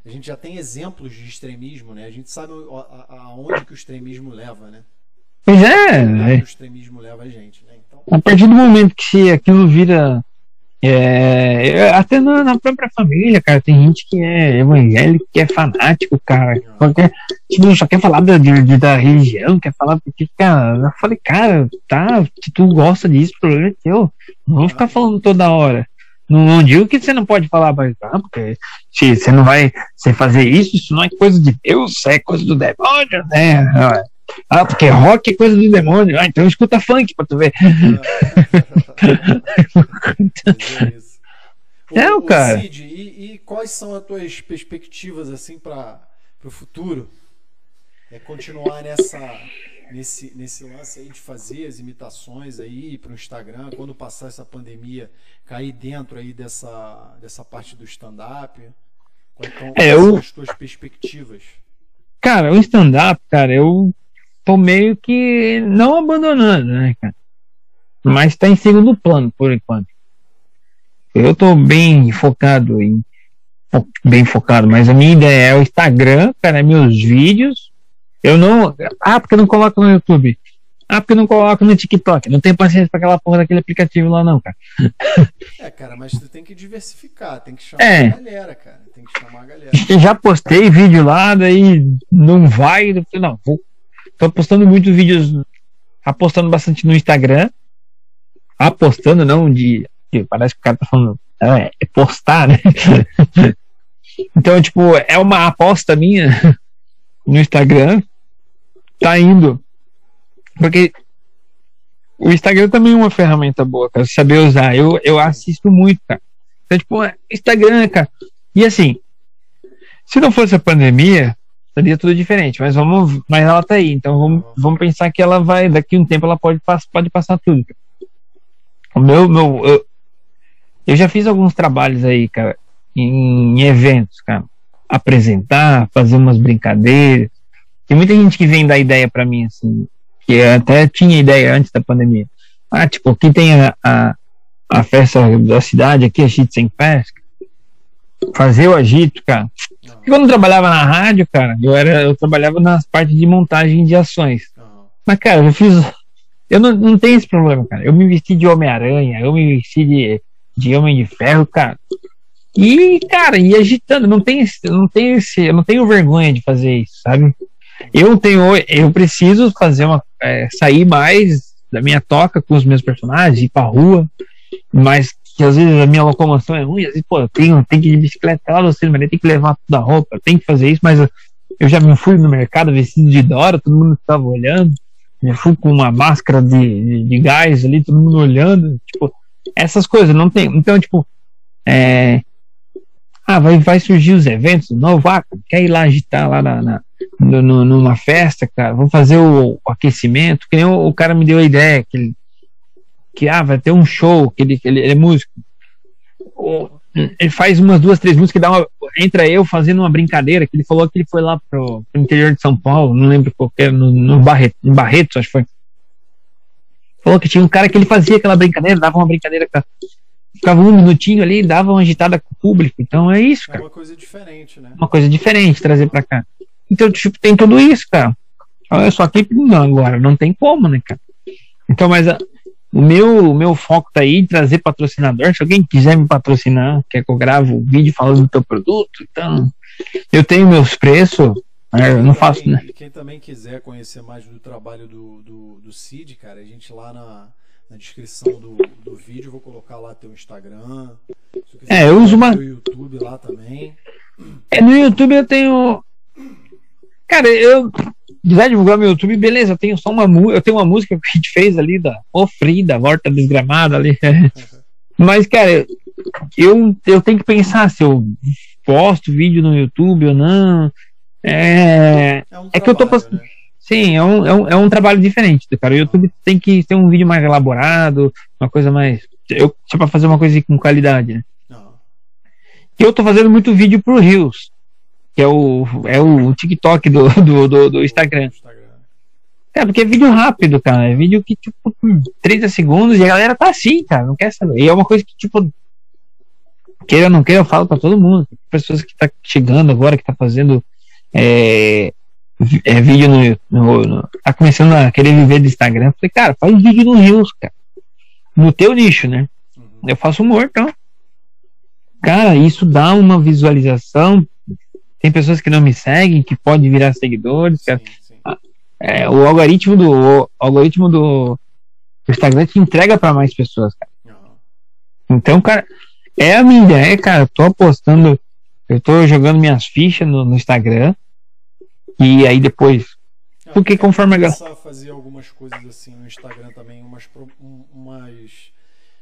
A: a gente já tem exemplos de extremismo, né? A gente sabe aonde que o extremismo leva, né?
B: Pois é. é.
A: O extremismo leva a gente, né? Então...
B: A partir do momento que aquilo vira. É, é, até na, na, própria família, cara, tem gente que é evangélico, que é fanático, cara. Qualquer, tipo, só quer falar da, de, da religião, quer falar porque, cara, eu falei, cara, tá, se tu gosta disso, o problema é teu. Não vou ficar falando toda hora. Não, não, digo que você não pode falar, mas ah, porque se você não vai você fazer isso, isso não é coisa de Deus, é coisa do demônio, né? Ah, porque rock é coisa do demônio. Ah, então escuta funk pra tu ver.
A: é, o cara. Cid, e, e, quais são as tuas perspectivas assim para o futuro? É continuar nessa nesse, nesse lance aí de fazer as imitações aí para o Instagram, quando passar essa pandemia, cair dentro aí dessa, dessa parte do stand-up? Quais, então, é, são as tuas perspectivas?
B: Cara, o stand-up, cara, eu tô meio que não abandonando, né, cara? Mas tá em segundo plano por enquanto. Eu tô bem focado em bem focado, mas a minha ideia é o Instagram, cara, meus vídeos. Eu não, ah, porque eu não coloco no YouTube. Ah, porque eu não coloco no TikTok. Não tenho paciência para aquela porra daquele aplicativo lá, não, cara.
A: É, cara, mas tu tem que diversificar, tem que chamar é. a galera, cara. Tem que chamar a galera.
B: Eu já postei vídeo lá, daí não vai. Não, vou Tô postando muitos vídeos, apostando bastante no Instagram. Apostando, não de parece que o cara tá falando, é, é postar, né? então, tipo, é uma aposta minha no Instagram, tá indo. Porque o Instagram também é uma ferramenta boa, cara, saber usar. Eu, eu assisto muito, cara. Então, tipo, é, Instagram, cara. E assim, se não fosse a pandemia, seria tudo diferente, mas vamos, mas ela tá aí, então vamos, vamos pensar que ela vai, daqui a um tempo ela pode, pode passar tudo. O meu, meu eu, eu já fiz alguns trabalhos aí, cara, em, em eventos, cara, apresentar, fazer umas brincadeiras. Tem muita gente que vem dar ideia para mim, assim, que até tinha ideia antes da pandemia. Ah, tipo, aqui tem a, a, a festa da cidade, aqui a Chitzen Fest. Fazer o agito, cara. Porque quando eu trabalhava na rádio, cara, eu, era, eu trabalhava nas partes de montagem de ações. Mas, cara, eu fiz. Eu não, não tenho esse problema, cara. Eu me vesti de Homem-Aranha, eu me vesti de, de Homem de Ferro, cara. E, cara, e agitando, não tem, não tem esse, eu não tenho vergonha de fazer isso, sabe? Eu tenho, eu preciso fazer uma, é, sair mais da minha toca com os meus personagens, ir pra rua, mas que às vezes a minha locomoção é ruim, às vezes, pô, tenho, tenho que ir de bicicleta lá, você, tem que levar toda a roupa, tem que fazer isso, mas eu, já me fui no mercado vestido de Dora, todo mundo estava olhando, eu fui com uma máscara de, de, de, gás ali, todo mundo olhando, tipo, essas coisas, não tem, então, tipo, é, ah, vai, vai surgir os eventos, novo, ah, quer ir lá agitar lá na, na no, numa festa, cara, vamos fazer o, o aquecimento, que nem o, o, cara me deu a ideia, que ele, que ah, vai ter um show, que ele, ele, ele é músico. Ele faz umas duas, três músicas, dá uma, entra eu fazendo uma brincadeira, que ele falou que ele foi lá pro, pro interior de São Paulo, não lembro qual que era, no, no Barreto, no Barreto, acho que foi. Falou que tinha um cara que ele fazia aquela brincadeira, dava uma brincadeira, ficava um minutinho ali, dava uma agitada com o público. Então é isso, é cara.
A: É uma coisa diferente, né?
B: Uma coisa diferente trazer pra cá. Então, tipo, tem tudo isso, cara. Olha só aqui, não, agora não tem como, né, cara? Então, mas a, o meu, o meu foco tá aí em trazer patrocinador. Se alguém quiser me patrocinar, quer que eu grave um vídeo falando do teu produto, então eu tenho meus preços. Né, eu não faço, né?
A: Quem também quiser conhecer mais do trabalho do, do, do Cid, cara, a gente lá na, na descrição do, do vídeo, eu vou colocar lá teu Instagram.
B: É, eu uso uma.
A: No YouTube lá também.
B: É, no YouTube eu tenho. Cara, eu quiser divulgar meu YouTube, beleza, eu tenho só uma eu tenho uma música que a gente fez ali da Ofrida, Horta Desgramada ali. Mas, cara, eu, eu tenho que pensar se eu posto vídeo no YouTube ou não. É, é, um é que eu tô postando. Né? Sim, é um, é, um, é um trabalho diferente, cara. O YouTube tem que ter um vídeo mais elaborado, uma coisa mais. Eu, só pra fazer uma coisa com qualidade, né? Eu tô fazendo muito vídeo pro Rios que é o, é o TikTok do, do, do, do Instagram. É, porque é vídeo rápido, cara. É vídeo que, tipo, 30 segundos e a galera tá assim, cara. Não quer saber. E é uma coisa que, tipo, queira ou não queira, eu falo pra todo mundo. Pessoas que tá chegando agora, que tá fazendo é, é vídeo no, no, no, Tá começando a querer viver do Instagram. Eu falei, cara, faz vídeo no Rios, cara. No teu nicho, né? Uhum. Eu faço humor, então. Cara, isso dá uma visualização tem pessoas que não me seguem, que podem virar seguidores. Sim, sim. É, o algoritmo do o algoritmo do, Instagram te entrega para mais pessoas, cara. Uhum. Então, cara, é a minha ideia, cara. Eu tô apostando, eu tô jogando minhas fichas no, no Instagram. E aí depois. É, porque conforme a
A: galera. fazer algumas coisas assim no Instagram também, umas. umas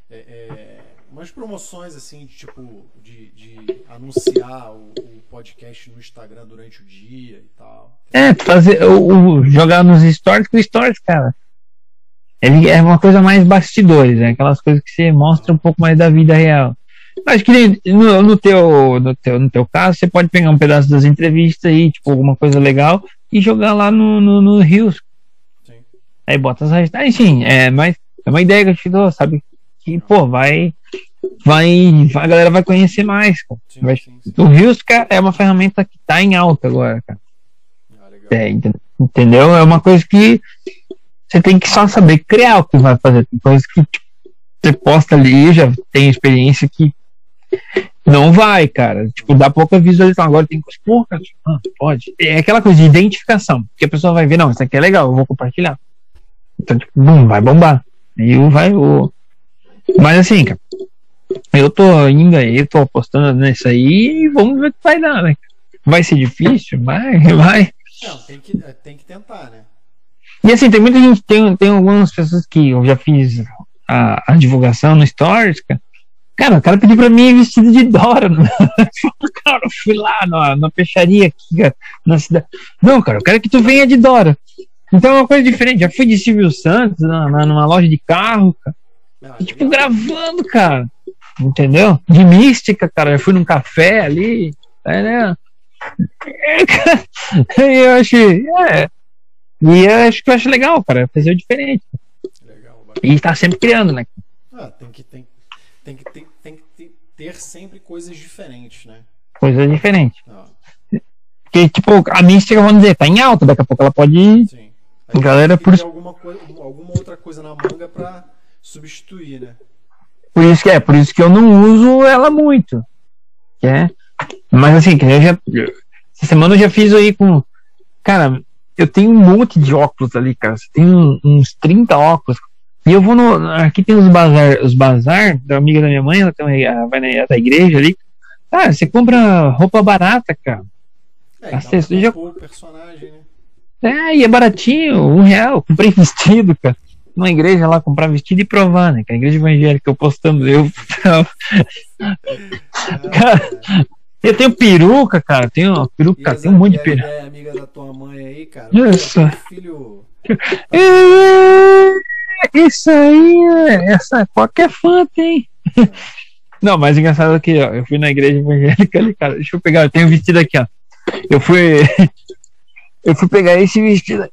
A: é, é umas promoções assim, de, tipo, de, de anunciar o, o, podcast no Instagram durante o dia e tal.
B: É, fazer o, o jogar nos stories com stories, cara. Ele é uma coisa mais bastidores, né? Aquelas coisas que você mostra um pouco mais da vida real. Acho que no, no, teu, no, teu, no teu caso, você pode pegar um pedaço das entrevistas aí, tipo, alguma coisa legal, e jogar lá no, no, no Rios. Sim. Aí bota as hashtags. Enfim, é, mas é uma ideia que eu te dou, sabe? Que, pô, vai vai, a galera vai conhecer mais. Cara. Sim, vai, sim, sim. O Rios, cara, é uma ferramenta que tá em alta agora, cara. Ah, é, entendeu? É uma coisa que você tem que só saber criar o que vai fazer. Tem coisas que você posta ali, já tem experiência que não vai, cara. Tipo, dá pouca visualização. Agora tem coisa, porra, tipo, ah, pode. É aquela coisa de identificação. Que a pessoa vai ver, não, isso aqui é legal, eu vou compartilhar. Então, tipo, bum, vai bombar. E vai o. Mas assim, cara, Eu tô indo aí, tô apostando nisso aí e vamos ver o que vai dar, né? Vai ser difícil? Vai, vai.
A: Não, tem que, tem que tentar, né?
B: E assim, tem muita gente, tem, tem algumas pessoas que eu já fiz a, a divulgação no Stories, cara. Cara, o cara pediu pra mim vestido de Dora. Né? cara, eu fui lá na, na peixaria aqui, cara, na cidade. Não, cara, eu quero que tu venha de Dora. Então é uma coisa diferente. Já fui de Silvio Santos, na, na, numa loja de carro, cara.
A: Não,
B: E, tipo, gravando, cara. Entendeu? De mística, cara. Eu fui num café ali. É, né? Eu achei. É. E eu acho que eu acho legal, cara. Fazer o diferente.
A: Legal.
B: E tá sempre criando, né?
A: Ah, tem que, tem, tem que, tem, tem que ter, sempre coisas diferentes, né?
B: Coisa diferente.
A: Ah,
B: Porque, tipo, a mística, vamos dizer, tá em alta. Daqui a pouco ela pode ir.
A: sim.
B: Galera,
A: tem que
B: por-
A: ter alguma, coisa, alguma outra coisa na manga pra substituir, né?
B: Por isso que é, por isso que eu não uso ela muito. Que é. Mas assim, que eu já. Essa semana eu já fiz aí com. Cara, eu tenho um monte de óculos ali, cara. Tem uns 30 óculos. E eu vou no. Aqui tem os bazar, os bazar da amiga da minha mãe, ela tem uma, vai na da igreja ali. Cara, você compra roupa barata, cara.
A: É,
B: Ah,
A: e dá pra
B: você já-
A: personagem, né?
B: É, e é baratinho, um real. Comprei vestido, cara. Numa igreja lá, comprar vestido e provar, né? Que a igreja evangélica eu postando eu. Cara, eu tenho peruca, cara. Tenho peruca, cara, tem um monte de peruca.
A: a amiga da tua mãe aí, cara.
B: Isso.
A: Filho.
B: É, Isso aí, é- essa qualquer fã tem. Não, mas engraçado é que ó, eu fui na igreja evangélica ali, cara. Deixa eu pegar, eu tenho um vestido aqui, ó. Eu fui. Eu fui pegar esse vestido.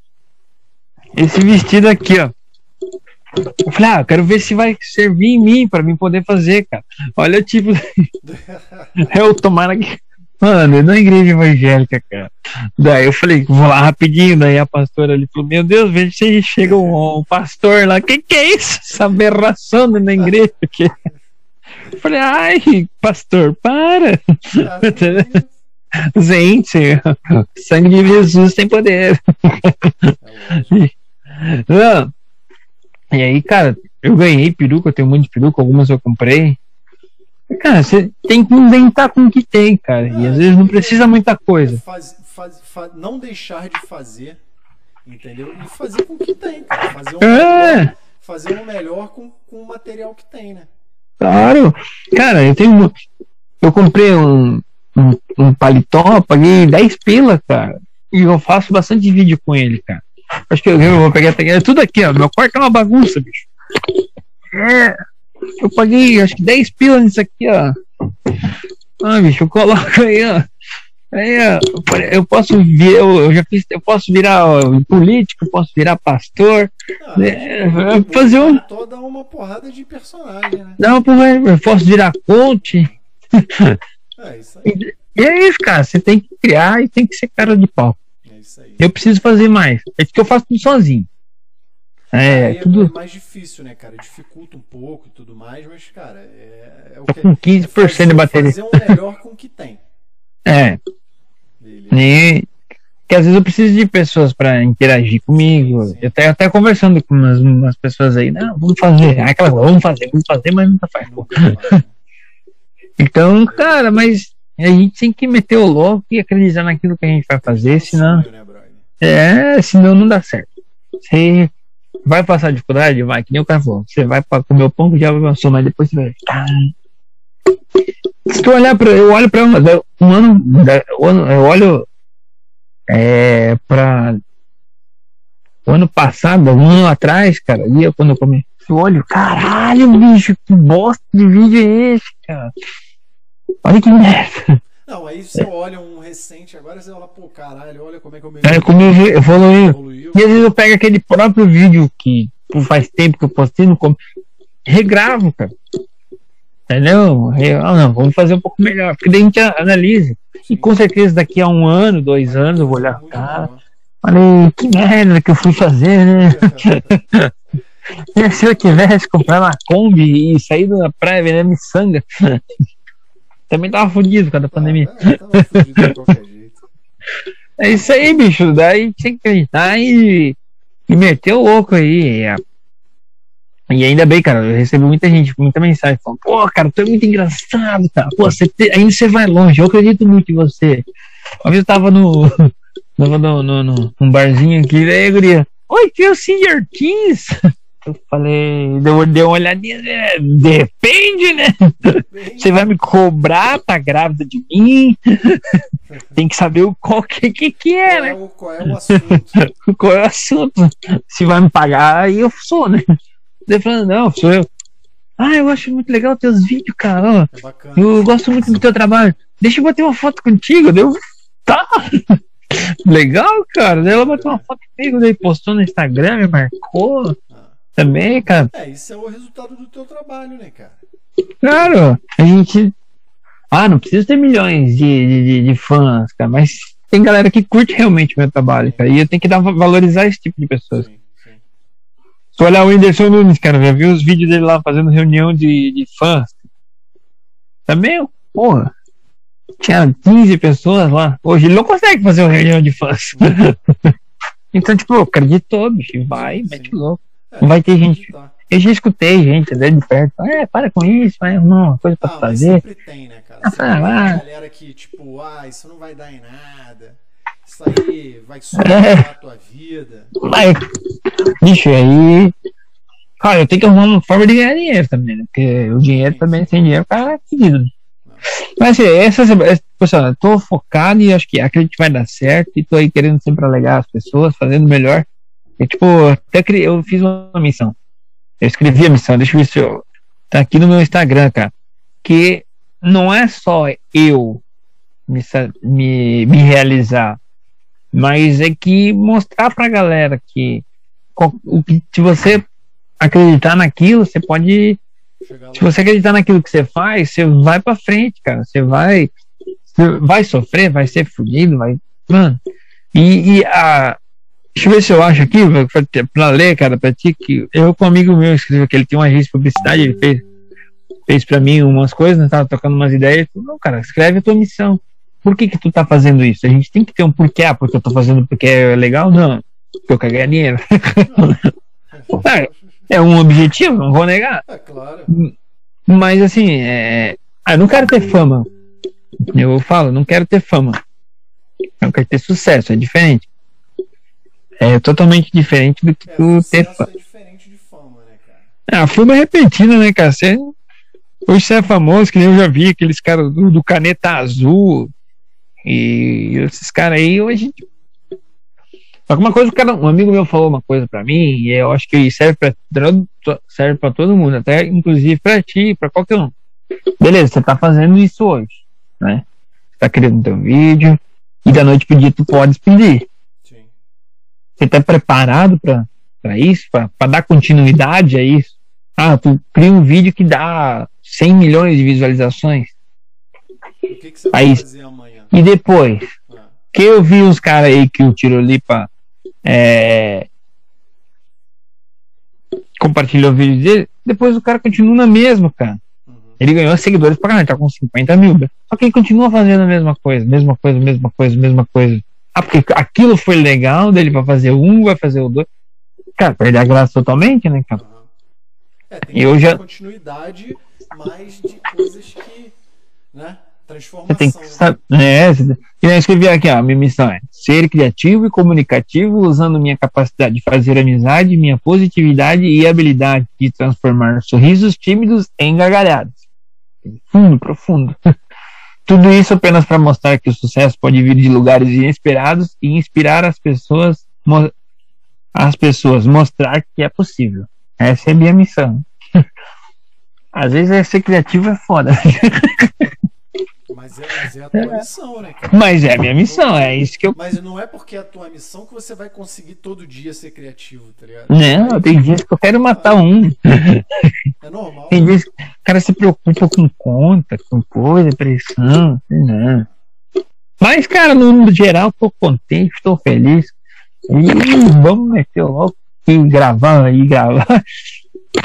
B: Esse vestido aqui, ó. Eu falei, ah, eu quero ver se vai servir em mim pra mim poder fazer, cara. Olha o tipo. Eu tomara que. Mano, na igreja evangélica, cara. Daí eu falei, vou lá rapidinho. Daí a pastora ali falou: Meu Deus, veja se chega um, um pastor lá. Que que é isso? Essa aberração na igreja aqui. Eu falei, ai, pastor, para. Gente, sangue de Jesus tem poder. Não. E aí, cara, eu ganhei peruca, eu tenho um monte de peruca, algumas eu comprei. Cara, você tem que inventar com o que tem, cara. E às vezes não precisa muita coisa.
A: Faz, faz, fa- não deixar de fazer, entendeu? E fazer com o que tem, cara. Fazer um
B: É.
A: melhor, fazer um melhor com, com o material que tem, né?
B: Claro. Cara, eu tenho. Eu comprei um, um, um paletó, paguei 10 pila, cara. E eu faço bastante vídeo com ele, cara. Acho que eu, vou pegar até. É tudo aqui, ó. Meu quarto é uma bagunça, bicho. É. Eu paguei acho que 10 pila nisso aqui, ó. Ah, bicho, eu coloco aí, ó. Aí, ó, eu posso vir, eu, eu já fiz, eu posso virar ó, político, posso virar pastor,
A: Ah,
B: É,
A: o-
B: fazer um-
A: dá uma porrada de personagem, né?
B: não, porra, eu posso virar coach.
A: É isso aí.
B: E é isso, cara. Você tem que criar e tem que ser cara de pau.
A: É.
B: Eu preciso fazer mais. É porque eu faço tudo sozinho. É,
A: Aí
B: tudo.
A: mais difícil, né, cara? Dificulta um pouco e tudo mais, mas, cara, é, é o
B: Tô
A: que
B: com 15%
A: fazer,
B: de bateria.
A: Fazer o melhor com o que tem.
B: É.
A: Beleza.
B: E que às vezes eu preciso de pessoas pra interagir comigo.
A: Sim.
B: Eu até, até conversando com umas, umas pessoas aí. Não, vamos fazer. Aquela vamos fazer, vamos fazer, mas nunca faz. Então, cara, mas a gente tem que meter o louco e acreditar naquilo que a gente vai fazer, senão.
A: Sonho, né?
B: É, senão não dá certo. Você vai passar dificuldade? Vai, que nem o cara falou. Você vai pra comer o pão que já avançou, mas depois você vai. Ah. Se tu olhar pra. Eu olho pra da- um ano. Eu olho. É. Pra. O ano passado, um ano atrás, cara, eu- quando eu comi. Eu olho, caralho, bicho, que bosta de vídeo é esse, cara? Olha que merda.
A: Não, aí você olha um recente agora, você fala, pô, caralho, olha como é que eu me
B: Aí como eu evoluiu.
A: evoluiu.
B: E às vezes eu pego aquele próprio vídeo que faz tempo que eu postei no com... regravo, cara. Entendeu? Ah, não, vamos fazer um pouco melhor. Porque daí a gente analisa. E com certeza daqui a um ano, dois anos, eu vou olhar, cara, falei, que merda que eu fui fazer, né? E se eu tivesse comprado uma Kombi e saído na praia vendendo miçanga, também tava fudido com a da pandemia.
A: Ah, é, tava fudido de qualquer jeito.
B: É isso aí, bicho. Daí tem que acreditar e, e meter o louco aí. É. E ainda bem, cara, eu recebo muita gente, muita mensagem falando, pô, cara, tu é muito engraçado, cara. Pô, você te... ainda você vai longe, eu acredito muito em você. Uma vez eu tava no. Tava no, no, no, num barzinho aqui, daí, guria, oi, que é o Senior 15? Eu falei, deu, deu uma olhadinha, né? depende, né? Você vai me cobrar, tá grávida de mim? Tem que saber o qual que, que, que é,
A: né? Qual é o assunto?
B: qual é o assunto? Se vai me pagar, aí eu sou, né? Ele falando, não, sou eu. Ah, eu acho muito legal teus vídeos, cara. É bacana, eu gosto muito do teu trabalho. Deixa eu bater uma foto contigo. Deu, tá. legal, cara. Daí ela bateu uma foto comigo, daí postou no Instagram, me marcou. Também, cara.
A: É, isso é o resultado do teu trabalho, né, cara?
B: Claro, a gente. Ah, não precisa ter milhões de, de, de fãs, cara, mas tem galera que curte realmente o meu trabalho, cara. E eu tenho que dar, valorizar esse tipo de pessoas. Sim, sim. Se olhar o Whindersson Nunes, cara, já viu os vídeos dele lá fazendo reunião de, de fãs. Também, porra. Tinha 15 pessoas lá. Hoje ele não consegue fazer uma reunião de fãs. então, tipo, acreditou, bicho. Vai, sim, mete louco. É, vai ter gente. Eu já escutei gente até de perto. É, para com isso, vai arrumar uma coisa pra ah, fazer.
A: sempre tem, né, cara? Sempre ah, tem galera que, tipo, ah, isso não vai dar em nada. Isso aí vai sujar é. a tua vida.
B: Vai. Bicho, aí. Cara, eu tenho que arrumar uma forma de ganhar dinheiro também, né? Porque o dinheiro sim, também, sim. sem dinheiro, cara é seguido. Mas assim, essa, pessoal, eu tô focado e acho que acredito que vai dar certo e tô aí querendo sempre alegar as pessoas, fazendo melhor. E, tipo, até criei, eu fiz uma missão. Eu escrevi a missão, deixa eu ver se eu. Tá aqui no meu Instagram, cara. Que não é só eu me, me, me realizar, mas é que mostrar pra galera que, o que se você acreditar naquilo, você pode. Se você acreditar naquilo que você faz, você vai pra frente, cara. Você vai. Você vai sofrer, vai ser fudido, vai. Mano. E, e a, Deixa eu ver se eu acho aqui, pra ler, cara, pra ti, que eu com um amigo meu que ele tem uma agência de publicidade, ele fez, fez pra mim umas coisas, né, tava tocando umas ideias, não, cara, escreve a tua missão. Por que que tu tá fazendo isso? A gente tem que ter um porquê, ah, porque eu tô fazendo porque é legal? Não, porque eu quero ganhar dinheiro. é, é um objetivo, não vou negar.
A: É claro.
B: Mas assim, é... ah, eu não quero ter fama. Eu falo, não quero ter fama. Eu quero ter sucesso, é diferente é totalmente diferente do que é, tu ter. É diferente de fama, né, cara? É, a fama é repentina, né, cara? Você, hoje você é famoso, que nem eu já vi aqueles caras do, do caneta azul e esses caras aí hoje. Só que uma coisa, cara, um amigo meu falou uma coisa para mim, e eu acho que serve para serve para todo mundo, até inclusive para ti, para qualquer um. Beleza, você tá fazendo isso hoje, né? Você tá criando teu vídeo, e da noite pro dia tu pode pedir. Você está preparado para isso? Para dar continuidade a isso? Ah, tu cria um vídeo que dá 100 milhões de visualizações.
A: O que, que você vai aí, fazer amanhã?
B: E depois? Ah. Que eu vi uns caras aí que o Tirolipa é, compartilhou o vídeo dele, depois o cara continua na mesma, cara. Uhum. Ele ganhou seguidores pra caramba, tá com 50 mil. Só que ele continua fazendo a mesma coisa, mesma coisa, mesma coisa, mesma coisa. Ah, porque aquilo foi legal dele vai fazer um, vai fazer o dois. Cara, perder a graça totalmente, né, cara?
A: É, tem eu já... continuidade mais de coisas que, né? Transformação. Você tem que saber.
B: É, eu escrevi aqui, ó, minha missão é ser criativo e comunicativo, usando minha capacidade de fazer amizade, minha positividade e habilidade de transformar sorrisos tímidos em gargalhadas. Fundo, profundo. Tudo isso apenas para mostrar que o sucesso pode vir de lugares inesperados e inspirar as pessoas, as pessoas mostrar que é possível. Essa é a minha missão. Às vezes ser criativo é foda.
A: Mas é, mas é a tua missão, né,
B: cara? Mas é a minha missão, é isso que eu.
A: Mas não é porque é a tua missão que você vai conseguir todo dia ser criativo, tá ligado?
B: Não, tem dias que eu quero matar um.
A: É normal.
B: Tem dias que o cara se preocupa com conta, com coisa, pressão, não. Mas, cara, no geral, tô contente, estou feliz. E vamos meter o louco e gravar aí, gravar.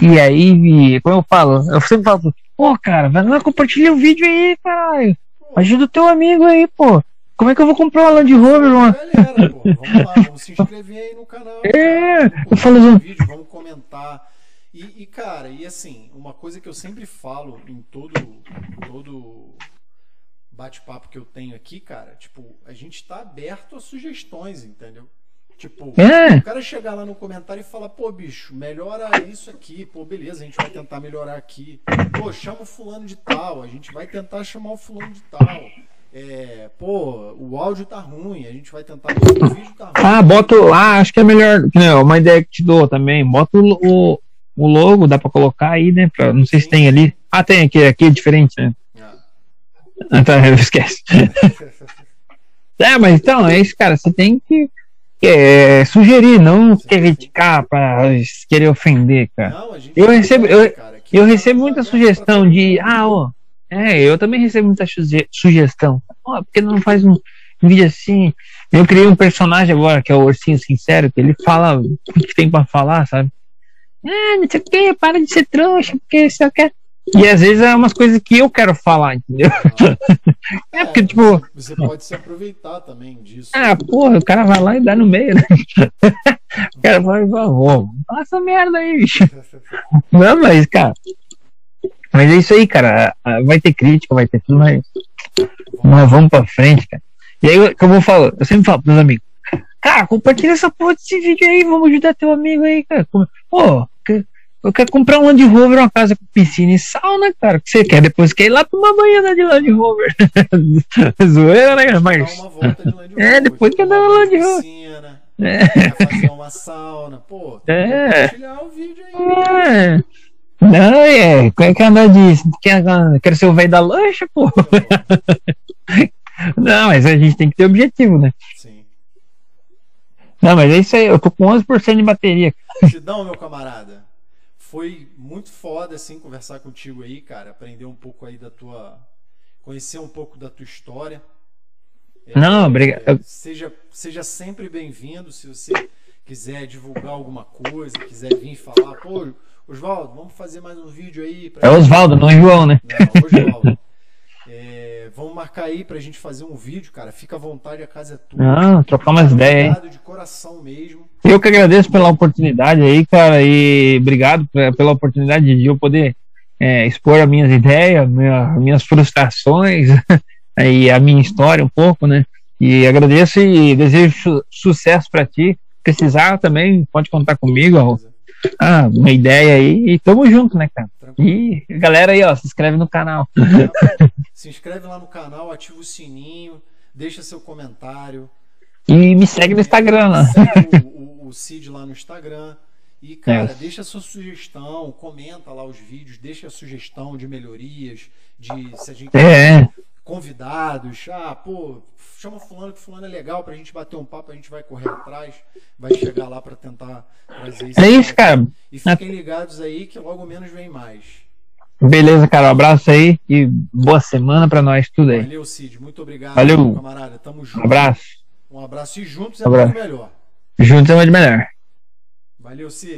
B: E aí, como eu falo, eu sempre falo, Pô, cara, vai lá compartilhar o vídeo aí, caralho. Ajuda o teu amigo aí, pô. Como é que eu vou comprar uma Land Rover,
A: mano? Galera, pô, vamos lá, vamos se inscrever aí no canal.
B: É,
A: eu
B: falo assim.
A: Vídeo, vamos comentar. E, e, cara, e assim, uma coisa que eu sempre falo em todo, todo bate-papo que eu tenho aqui, cara, tipo, a gente tá aberto a sugestões, entendeu? Tipo,
B: É.
A: o cara chegar lá no comentário e falar, pô, bicho, melhora isso aqui, pô, beleza, a gente vai tentar melhorar aqui. Pô, chama o fulano de tal, a gente vai tentar chamar o fulano de tal. É, pô, o áudio tá ruim, a gente vai tentar o vídeo tá ruim.
B: Ah, bota lá, acho que é melhor. Não, uma ideia que te dou também. Bota o, o, o logo, dá pra colocar aí, né? Pra, não sei se tem ali. Ah, tem aqui, aqui é diferente, né?
A: Ah.
B: Ah, tá, esquece. É, mas então, é isso, cara. Você tem que é, sugerir, não
A: Sim,
B: criticar pra querer ofender, cara.
A: Não, a gente
B: Eu recebo- eu-
A: cara,
B: Eu recebo muita
A: pra
B: sugestão de, ah, ó, é, eu também recebo muita suge- sugestão. Ó, por que não faz um vídeo assim? Eu criei um personagem agora, que é o Ursinho Sincero, que ele fala o que tem pra falar, sabe? Ah, não sei o que, para de ser trouxa, porque só quer. E às vezes é umas coisas que eu quero falar, entendeu? É, porque, tipo,
A: Você pode se aproveitar também disso.
B: ah, porra, o cara vai lá e dá no meio, né? O cara vai, ó, fala essa merda aí, bicho. Não, mas, cara. Mas é isso aí, cara. Ah, Vai ter crítica, vai ter tudo, mas. Mas vamos pra frente, cara. E aí, que eu vou falar, eu sempre falo pros amigos. Cara, compartilha essa porra desse vídeo aí, vamos ajudar teu amigo aí, cara. Pô, eu quero comprar um Land Rover, uma casa com piscina e sauna, cara. O que você quer? Depois quer ir lá pra uma banhada de Land Rover. Zoeira, né, Mas.
A: de
B: É, depois que
A: tomar
B: eu dar uma
A: banho
B: Land
A: de
B: Rover.
A: piscina,
B: É.
A: vai fazer uma sauna. Pô,
B: É.
A: compartilhar o vídeo aí.
B: É. Não, é. Quer que andar disso? Quer, quer ser o velho da lancha, pô? Não, mas a gente tem que ter objetivo, né?
A: Sim.
B: Não, mas é isso aí. Eu tô com 11% de bateria.
A: Sidão, meu camarada, foi muito foda assim conversar contigo aí, cara, aprender um pouco aí da tua, conhecer um pouco da tua história. É,
B: Não, obrigado.
A: é, seja, seja sempre bem-vindo se você quiser divulgar alguma coisa, quiser vir falar, pô, Oswaldo, vamos fazer mais um vídeo aí. pra
B: É Oswaldo, não é João, né?
A: Não, Oswaldo. É, vamos marcar aí pra gente fazer um vídeo, cara. Fica à vontade, a casa é tua.
B: Não, trocar umas ideias.
A: Obrigado de coração mesmo.
B: Eu que agradeço pela oportunidade aí, cara, e obrigado pe- pela oportunidade de eu poder é, expor as minhas ideias, minha- minhas frustrações e a minha história um pouco, né? E agradeço e desejo su- sucesso pra ti. Precisar também, pode contar comigo. Ah, uma ideia aí e tamo junto, né, cara?
A: Tranquilo.
B: E galera aí, ó, se inscreve no canal.
A: Se inscreve lá no canal, ativa o sininho, deixa seu comentário.
B: E me segue no Instagram lá.
A: Segue o, o, o Cid lá no Instagram. E, cara,
B: É.
A: deixa sua sugestão, comenta lá os vídeos, deixa a sugestão de melhorias, de se a gente
B: É,
A: convidados. Ah, pô, chama fulano que fulano é legal pra gente bater um papo, a gente vai correr atrás, vai chegar lá pra tentar trazer isso.
B: é isso, cara.
A: E fiquem ligados aí que logo menos vem mais.
B: Beleza, cara. Um abraço aí e boa semana pra nós tudo aí.
A: Valeu, Cid. Muito obrigado,
B: Valeu.
A: camarada. Tamo junto.
B: Um abraço.
A: Um abraço e juntos é
B: Abraço.
A: muito melhor.
B: Juntos é muito melhor.
A: Valeu, Cid.